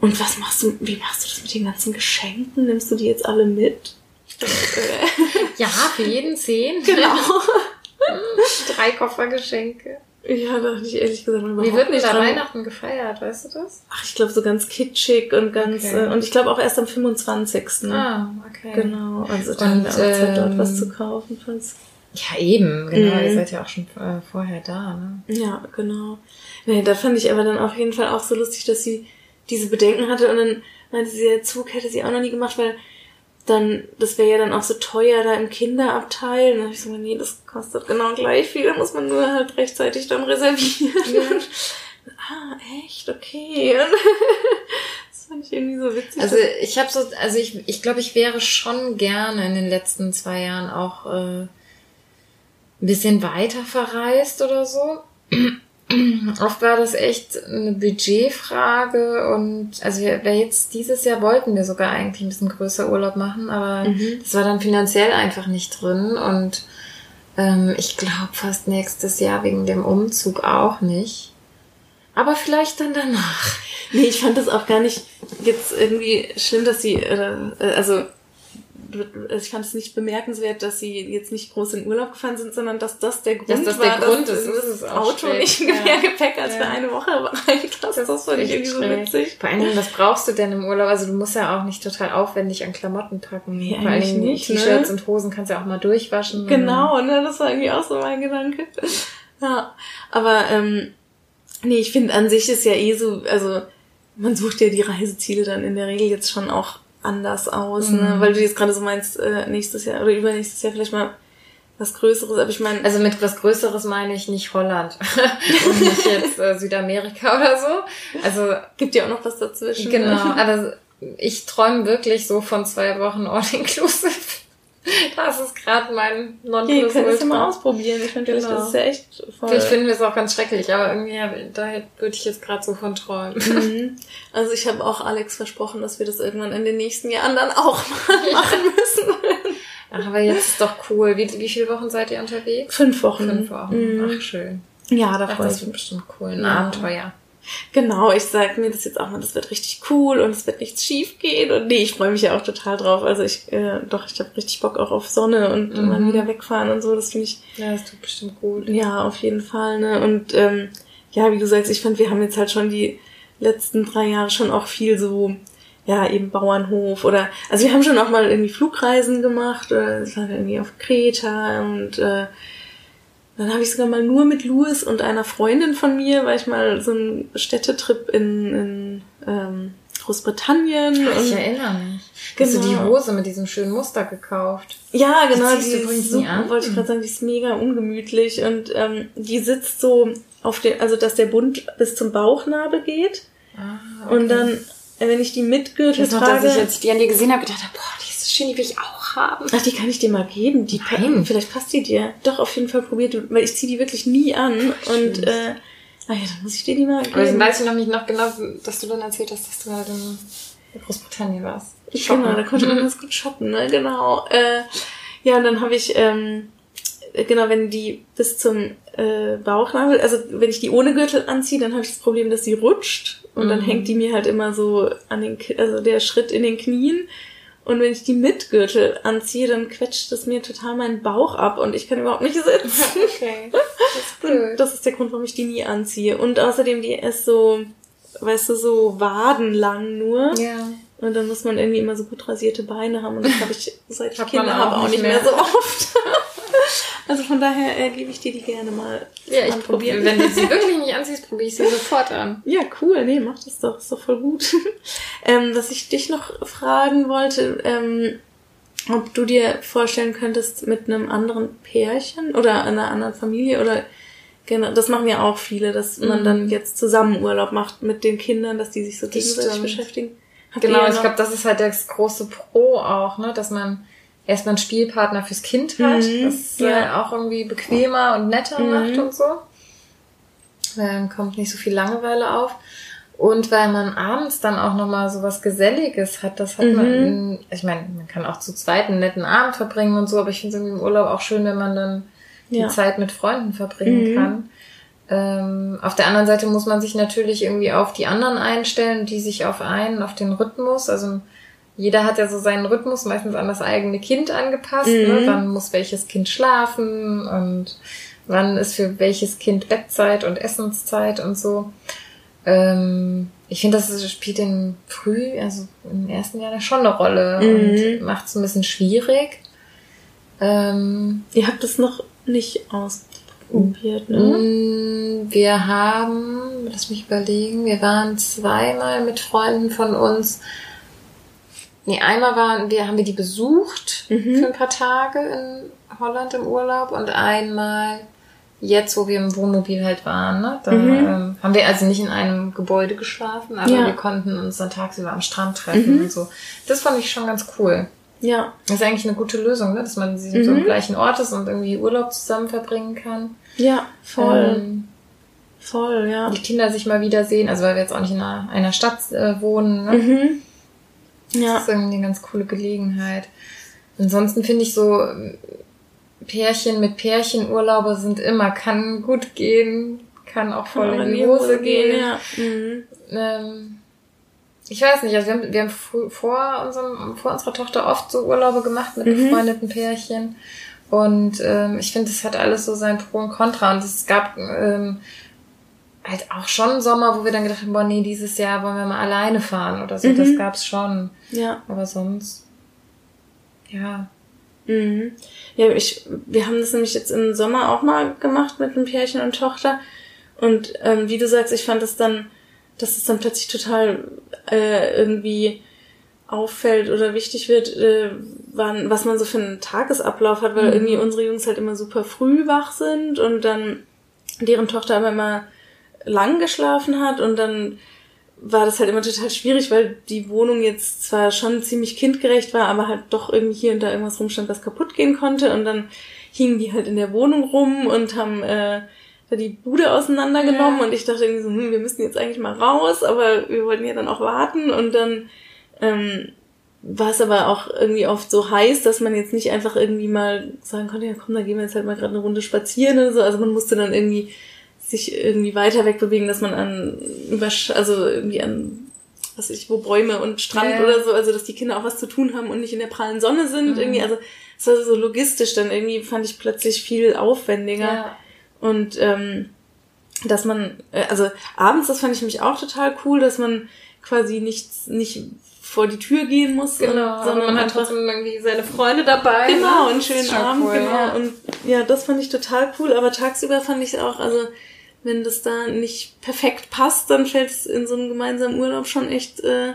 und was machst du, wie machst du das mit den ganzen Geschenken? Nimmst du die jetzt alle mit? Äh, Ja, für jeden zehn. genau. Drei Koffergeschenke. Ja, da hatte ich ehrlich gesagt Wie wird denn nicht da dran. Weihnachten gefeiert, weißt du das? Ach, ich glaube so ganz kitschig und ganz, Okay. äh, und ich glaube auch erst am 25. Ah, okay. Genau, also da Und, haben wir auch Zeit, dort ähm, was zu kaufen. Falls Ja, eben, genau. Mhm. Ihr seid ja auch schon äh, vorher da, ne? Ja, genau. Nee, da fand ich aber dann auf jeden Fall auch so lustig, dass sie diese Bedenken hatte und dann meinte sie, der Zug hätte sie auch noch nie gemacht, weil dann, das wäre ja dann auch so teuer da im Kinderabteil. Und dann habe ich so, nee, das kostet genau gleich viel, da muss man nur halt rechtzeitig dann reservieren. ah, echt? Okay. das fand ich irgendwie so witzig. Also ich habe so, also ich, ich glaube, ich wäre schon gerne in den letzten zwei Jahren auch äh, ein bisschen weiter verreist oder so. Oft war das echt eine Budgetfrage und also wir, wir jetzt dieses Jahr wollten wir sogar eigentlich ein bisschen größer Urlaub machen, aber Mhm. das war dann finanziell einfach nicht drin und ähm, ich glaube fast nächstes Jahr wegen dem Umzug auch nicht. Aber vielleicht dann danach. Nee, ich fand das auch gar nicht jetzt irgendwie schlimm, dass sie, äh, also ich fand es nicht bemerkenswert, dass sie jetzt nicht groß in Urlaub gefahren sind, sondern dass das der Grund Dass das war, der Grund dass ist, das ist es auch Auto schräg. nicht Ja. mehr Gepäck als Ja. für eine Woche reinpasst. Das, fand ich irgendwie so witzig. Vor Dingen, was brauchst du denn im Urlaub? Also du musst ja auch nicht total aufwendig an Klamotten packen. Nee, Vor Dingen nicht, ne? T-Shirts und Hosen kannst du ja auch mal durchwaschen. Genau, ne, das war irgendwie auch so mein Gedanke. Ja, aber ähm, nee, ich finde an sich ist ja eh so, also man sucht ja die Reiseziele dann in der Regel jetzt schon auch anders aus, ne? Mhm. weil du jetzt gerade so meinst, äh, nächstes Jahr oder übernächstes Jahr vielleicht mal was Größeres, aber ich meine, Also mit was Größeres meine ich nicht Holland und nicht jetzt äh, Südamerika oder so. Also gibt ja auch noch was dazwischen. genau, Ne? aber ich träume wirklich so von zwei Wochen All-Inclusive. Das ist gerade mein ihr könnt es ja mal Nonplusultra. ausprobieren. Ich finde, Genau. vielleicht ist ja echt voll. Vielleicht finden wir es auch ganz schrecklich, aber irgendwie, da würde ich jetzt gerade so von träumen. Mhm. Also ich habe auch Alex versprochen, dass wir das irgendwann in den nächsten Jahren dann auch mal machen müssen. Ach, aber jetzt ist doch cool. Wie, wie viele Wochen seid ihr unterwegs? Fünf Wochen. Fünf Wochen. Mhm. Ach, schön. Ja, da freue das ich wird mich. bestimmt cool. Ein Ja. Abenteuer. Genau, ich sage mir das jetzt auch mal, das wird richtig cool und es wird nichts schief gehen. Und nee, ich freue mich ja auch total drauf. Also ich, äh, doch, ich habe richtig Bock auch auf Sonne und Mhm. mal wieder wegfahren und so. Das finde ich, Ja, das tut bestimmt gut. ja, auf jeden Fall. Ne? Und ähm, ja, wie du sagst, ich fand, wir haben jetzt halt schon die letzten drei Jahre schon auch viel so, ja, eben Bauernhof oder, also wir haben schon auch mal irgendwie Flugreisen gemacht, oder es war irgendwie auf Kreta und äh, dann habe ich sogar mal nur mit Louis und einer Freundin von mir, weil ich mal so einen Städtetrip in, in ähm, Großbritannien Ich und erinnere mich. Hast du die Genau. Hose mit diesem schönen Muster gekauft? ja, genau, die ist super, wollte ich gerade sagen, die ist mega ungemütlich und ähm, die sitzt so auf den, also dass der Bund bis zum Bauchnabel geht Ah, und dann, äh, wenn ich die mit Ich Gürtel weiß noch, dass trage, ich, ich die an dir gesehen habe, gedacht habe, boah, die ist so schön, die will ich auch haben. ach, die kann ich dir mal geben, die Nein. vielleicht passt die dir. Doch, auf jeden Fall probiert, weil ich ziehe die wirklich nie an und schön. äh, ah ja, dann muss ich dir die mal Aber dann geben. weiß ich noch nicht noch genau, dass du dann erzählt hast, dass du halt in Großbritannien warst. Genau, da konnte man ganz gut shoppen, ne? Genau. Äh, ja, und dann habe ich, ähm, äh, genau, wenn die bis zum äh, Bauchnabel, also wenn ich die ohne Gürtel anziehe, dann habe ich das Problem, dass sie rutscht und dann Mhm. hängt die mir halt immer so an den, also der Schritt in den Knien. Und wenn ich die mit Gürtel anziehe, dann quetscht das mir total meinen Bauch ab und ich kann überhaupt nicht sitzen. Okay. Das ist cool. Das ist der Grund, warum ich die nie anziehe. Und außerdem, die ist so, weißt du, so wadenlang nur. ja. Und dann muss man irgendwie immer so gut rasierte Beine haben. Und das habe ich, seit ich Kinder auch habe, auch nicht nicht mehr mehr. so oft. Also von daher äh, gebe ich dir die gerne mal Ja, ich probiere. Wenn du sie wirklich nicht anziehst, probiere ich sie sofort an. Ja, cool. Nee, mach das doch. Ist doch voll gut. ähm, was ich dich noch fragen wollte, ähm, ob du dir vorstellen könntest, mit einem anderen Pärchen oder einer anderen Familie oder genau, das machen ja auch viele, dass man Mhm. dann jetzt zusammen Urlaub macht mit den Kindern, dass die sich so gegenseitig beschäftigen. Habt Genau, ich glaube, das ist halt das große Pro auch, ne, dass man erstmal einen Spielpartner fürs Kind hat, Mhm, das ja. auch irgendwie bequemer und netter Mhm. macht und so. Dann kommt nicht so viel Langeweile auf. Und weil man abends dann auch nochmal so was Geselliges hat, das hat Mhm. man, ich meine, man kann auch zu zweit einen netten Abend verbringen und so, aber ich finde es irgendwie im Urlaub auch schön, wenn man dann Ja. die Zeit mit Freunden verbringen Mhm. kann. Ähm, auf der anderen Seite muss man sich natürlich irgendwie auf die anderen einstellen, die sich auf einen, auf den Rhythmus. Also jeder hat ja so seinen Rhythmus meistens an das eigene Kind angepasst. Ne? Mhm. Wann muss welches Kind schlafen und wann ist für welches Kind Bettzeit und Essenszeit und so. Ähm, ich finde, das spielt in früh, also im ersten Jahr schon eine Rolle Mhm. und macht es ein bisschen schwierig. Ähm, Ihr habt es noch nicht ausprobiert, ne? Mm, Wir haben, lass mich überlegen, wir waren zweimal mit Freunden von uns. Nee, einmal waren wir, haben wir die besucht Mhm. für ein paar Tage in Holland im Urlaub und einmal jetzt, wo wir im Wohnmobil halt waren, ne? Da Mhm. ähm, haben wir also nicht in einem Gebäude geschlafen, aber Ja. wir konnten uns dann tagsüber am Strand treffen Mhm. und so. Das fand ich schon ganz cool. Ja. Das ist eigentlich eine gute Lösung, ne? dass man sie so Mhm. am gleichen Ort ist und irgendwie Urlaub zusammen verbringen kann. Ja, voll. Ähm, voll, ja. die Kinder sich mal wiedersehen, also weil wir jetzt auch nicht in einer, einer Stadt äh, wohnen. Ne? Mhm. Das Ja. ist irgendwie eine ganz coole Gelegenheit. Ansonsten finde ich so Pärchen mit Pärchenurlaube sind immer, kann gut gehen, kann auch voll Kann in die Hose gehen. ja. Mhm. Ähm, ich weiß nicht, also wir haben, wir haben vor, unserem, vor unserer Tochter oft so Urlaube gemacht mit Mhm. befreundeten Pärchen. Und ähm, ich finde, es hat alles so sein Pro und Contra. Und es gab ähm, halt auch schon Sommer, wo wir dann gedacht haben, boah, nee, dieses Jahr wollen wir mal alleine fahren oder so. Mhm. Das gab's schon. Ja. Aber sonst, ja. Mhm. Ja, ich, wir haben das nämlich jetzt im Sommer auch mal gemacht mit einem Pärchen und Tochter. Und ähm, wie du sagst, ich fand es dann, dass es dann plötzlich total äh, irgendwie auffällt oder wichtig wird, äh, wann, was man so für einen Tagesablauf hat, weil Mhm. irgendwie unsere Jungs halt immer super früh wach sind und dann deren Tochter aber immer lang geschlafen hat und dann war das halt immer total schwierig, weil die Wohnung jetzt zwar schon ziemlich kindgerecht war, aber halt doch irgendwie hier und da irgendwas rumstand, was kaputt gehen konnte. Und dann hingen die halt in der Wohnung rum und haben äh, da die Bude auseinandergenommen. Ja. Und ich dachte irgendwie so, hm, wir müssen jetzt eigentlich mal raus, aber wir wollten ja dann auch warten. Und dann ähm, war es aber auch irgendwie oft so heiß, dass man jetzt nicht einfach irgendwie mal sagen konnte, ja komm, da gehen wir jetzt halt mal gerade eine Runde spazieren oder so. Also man musste dann irgendwie sich irgendwie weiter wegbewegen, dass man an also irgendwie an was ich, wo Bäume und Strand ja. oder so, also dass die Kinder auch was zu tun haben und nicht in der prallen Sonne sind. Mhm. Irgendwie, also es war so logistisch dann irgendwie fand ich plötzlich viel aufwendiger. Ja. Und ähm, dass man, äh, also abends, das fand ich mich auch total cool, dass man quasi nicht, nicht vor die Tür gehen muss, genau, sondern man hat trotzdem irgendwie seine Freunde dabei. Genau, ne? einen schönen Abend, cool, genau. Ja. Und ja, das fand ich total cool, aber tagsüber fand ich auch, also wenn das da nicht perfekt passt, dann fällt es in so einem gemeinsamen Urlaub schon echt. Äh,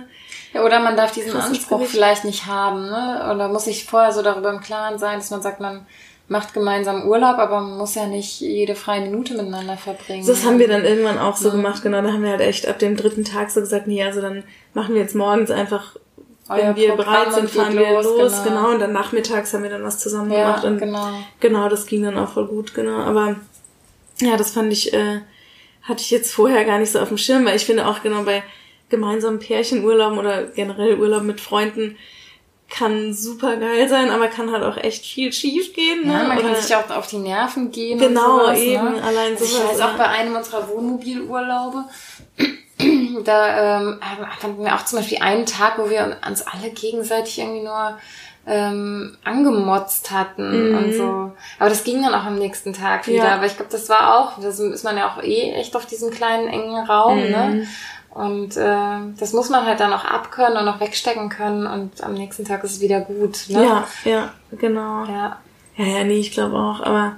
ja, oder man darf diesen Anspruch vielleicht nicht haben, ne? Oder muss sich vorher so darüber im Klaren sein, dass man sagt, man macht gemeinsam Urlaub, aber man muss ja nicht jede freie Minute miteinander verbringen. Das haben wir dann irgendwann auch so ja. gemacht, genau. Da haben wir halt echt ab dem dritten Tag so gesagt, nee, also dann machen wir jetzt morgens einfach, wenn Euer wir Programm bereit sind, fahren wir los, los genau. genau. Und dann nachmittags haben wir dann was zusammen ja, gemacht. Und genau. genau, das ging dann auch voll gut, genau. Aber ja, das fand ich, äh, hatte ich jetzt vorher gar nicht so auf dem Schirm, weil ich finde auch genau bei gemeinsamen Pärchenurlauben oder generell Urlaub mit Freunden kann super geil sein, aber kann halt auch echt viel schief gehen. Ne? Ja, man oder kann sich auch auf die Nerven gehen. Genau, sowas, ne? eben, ne? allein so. Also ich weiß auch bei einem unserer Wohnmobilurlaube, da ähm, hatten wir auch zum Beispiel einen Tag, wo wir uns alle gegenseitig irgendwie nur ähm, angemotzt hatten mhm. und so. Aber das ging dann auch am nächsten Tag wieder. Ja. Aber ich glaube, das war auch, das ist man ja auch eh echt auf diesem kleinen engen Raum, ne? mhm. ne? Und äh, das muss man halt dann auch abkönnen und auch wegstecken können und am nächsten Tag ist es wieder gut. Ne? Ja, ja, genau. Ja, ja, ja nee, ich glaube auch. Aber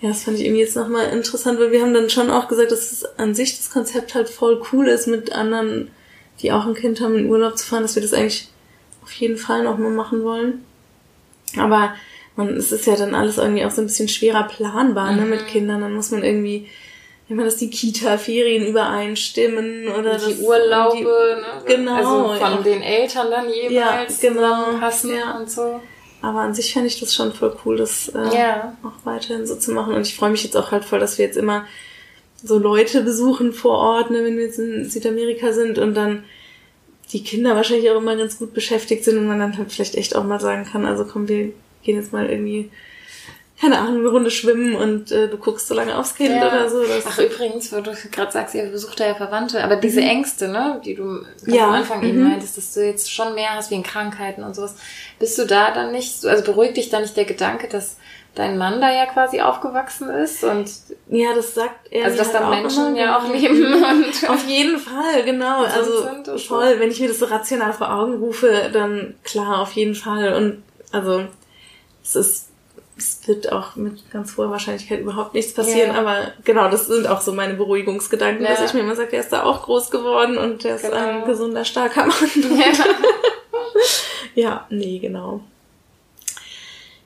ja, das fand ich irgendwie jetzt nochmal interessant, weil wir haben dann schon auch gesagt, dass es an sich das Konzept halt voll cool ist, mit anderen, die auch ein Kind haben, in Urlaub zu fahren, dass wir das eigentlich auf jeden Fall nochmal machen wollen. Aber man, es ist ja dann alles irgendwie auch so ein bisschen schwerer planbar, ne, mit mhm. Kindern. Dann muss man irgendwie, wenn man das die Kita-Ferien übereinstimmen oder die Urlaube, die, ne? Genau. Also von ja. den Eltern dann jeweils ja, genau, passen ja. und so. Aber an sich fände ich das schon voll cool, das äh, ja. auch weiterhin so zu machen. Und ich freue mich jetzt auch halt voll, dass wir jetzt immer so Leute besuchen vor Ort, ne, wenn wir jetzt in Südamerika sind und dann die Kinder wahrscheinlich auch immer ganz gut beschäftigt sind und man dann halt vielleicht echt auch mal sagen kann, also komm, wir gehen jetzt mal irgendwie, keine Ahnung, eine Runde schwimmen und äh, du guckst so lange aufs Kind ja. oder so. Ach übrigens, wo du gerade sagst, ihr besucht ja Verwandte, aber diese mhm. Ängste, ne, die du ja. am Anfang mhm. eben meintest, dass du jetzt schon mehr hast wie in Krankheiten und sowas, bist du da dann nicht, so, also beruhigt dich da nicht der Gedanke, dass dein Mann da ja quasi aufgewachsen ist und ja, das sagt er. Also dass halt da Menschen ja auch leben und auf jeden Fall, genau. Also voll, wenn ich mir das so rational vor Augen rufe, dann klar, auf jeden Fall. Und also es ist es wird auch mit ganz hoher Wahrscheinlichkeit überhaupt nichts passieren, ja. aber genau, das sind auch so meine Beruhigungsgedanken, ja. dass ich mir immer sage, er ist da auch groß geworden und der ist genau. ein gesunder, starker Mann. Ja. ja, nee, genau.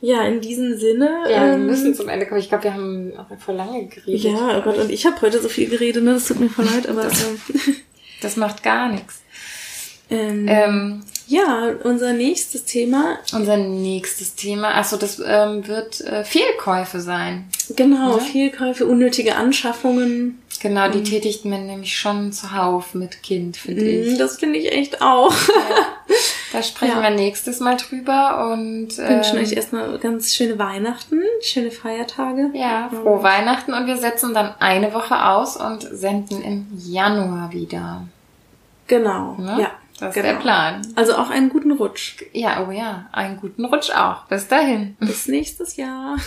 Ja, in diesem Sinne. Ja, wir ähm, müssen zum Ende kommen. Ich glaube, wir haben auch voll lange geredet. Ja, oh Gott, und ich habe heute so viel geredet, ne? Das tut mir voll leid, aber. Das, ähm, das macht gar nichts. Ähm, ähm, ja, unser nächstes Thema. Unser nächstes Thema, achso, das ähm, wird äh, Fehlkäufe sein. Genau, ja? Fehlkäufe, unnötige Anschaffungen. Genau, die mhm. tätigt man nämlich schon zuhauf mit Kind, finde mhm, ich. Das finde ich echt auch. Ja. Da sprechen ja. wir nächstes Mal drüber und ähm, wünschen euch erstmal ganz schöne Weihnachten, schöne Feiertage. Ja, frohe Weihnachten und wir setzen dann eine Woche aus und senden im Januar wieder. Genau, ne? ja. Das genau. ist der Plan. Also auch einen guten Rutsch. Ja, oh ja, einen guten Rutsch auch. Bis dahin. Bis nächstes Jahr.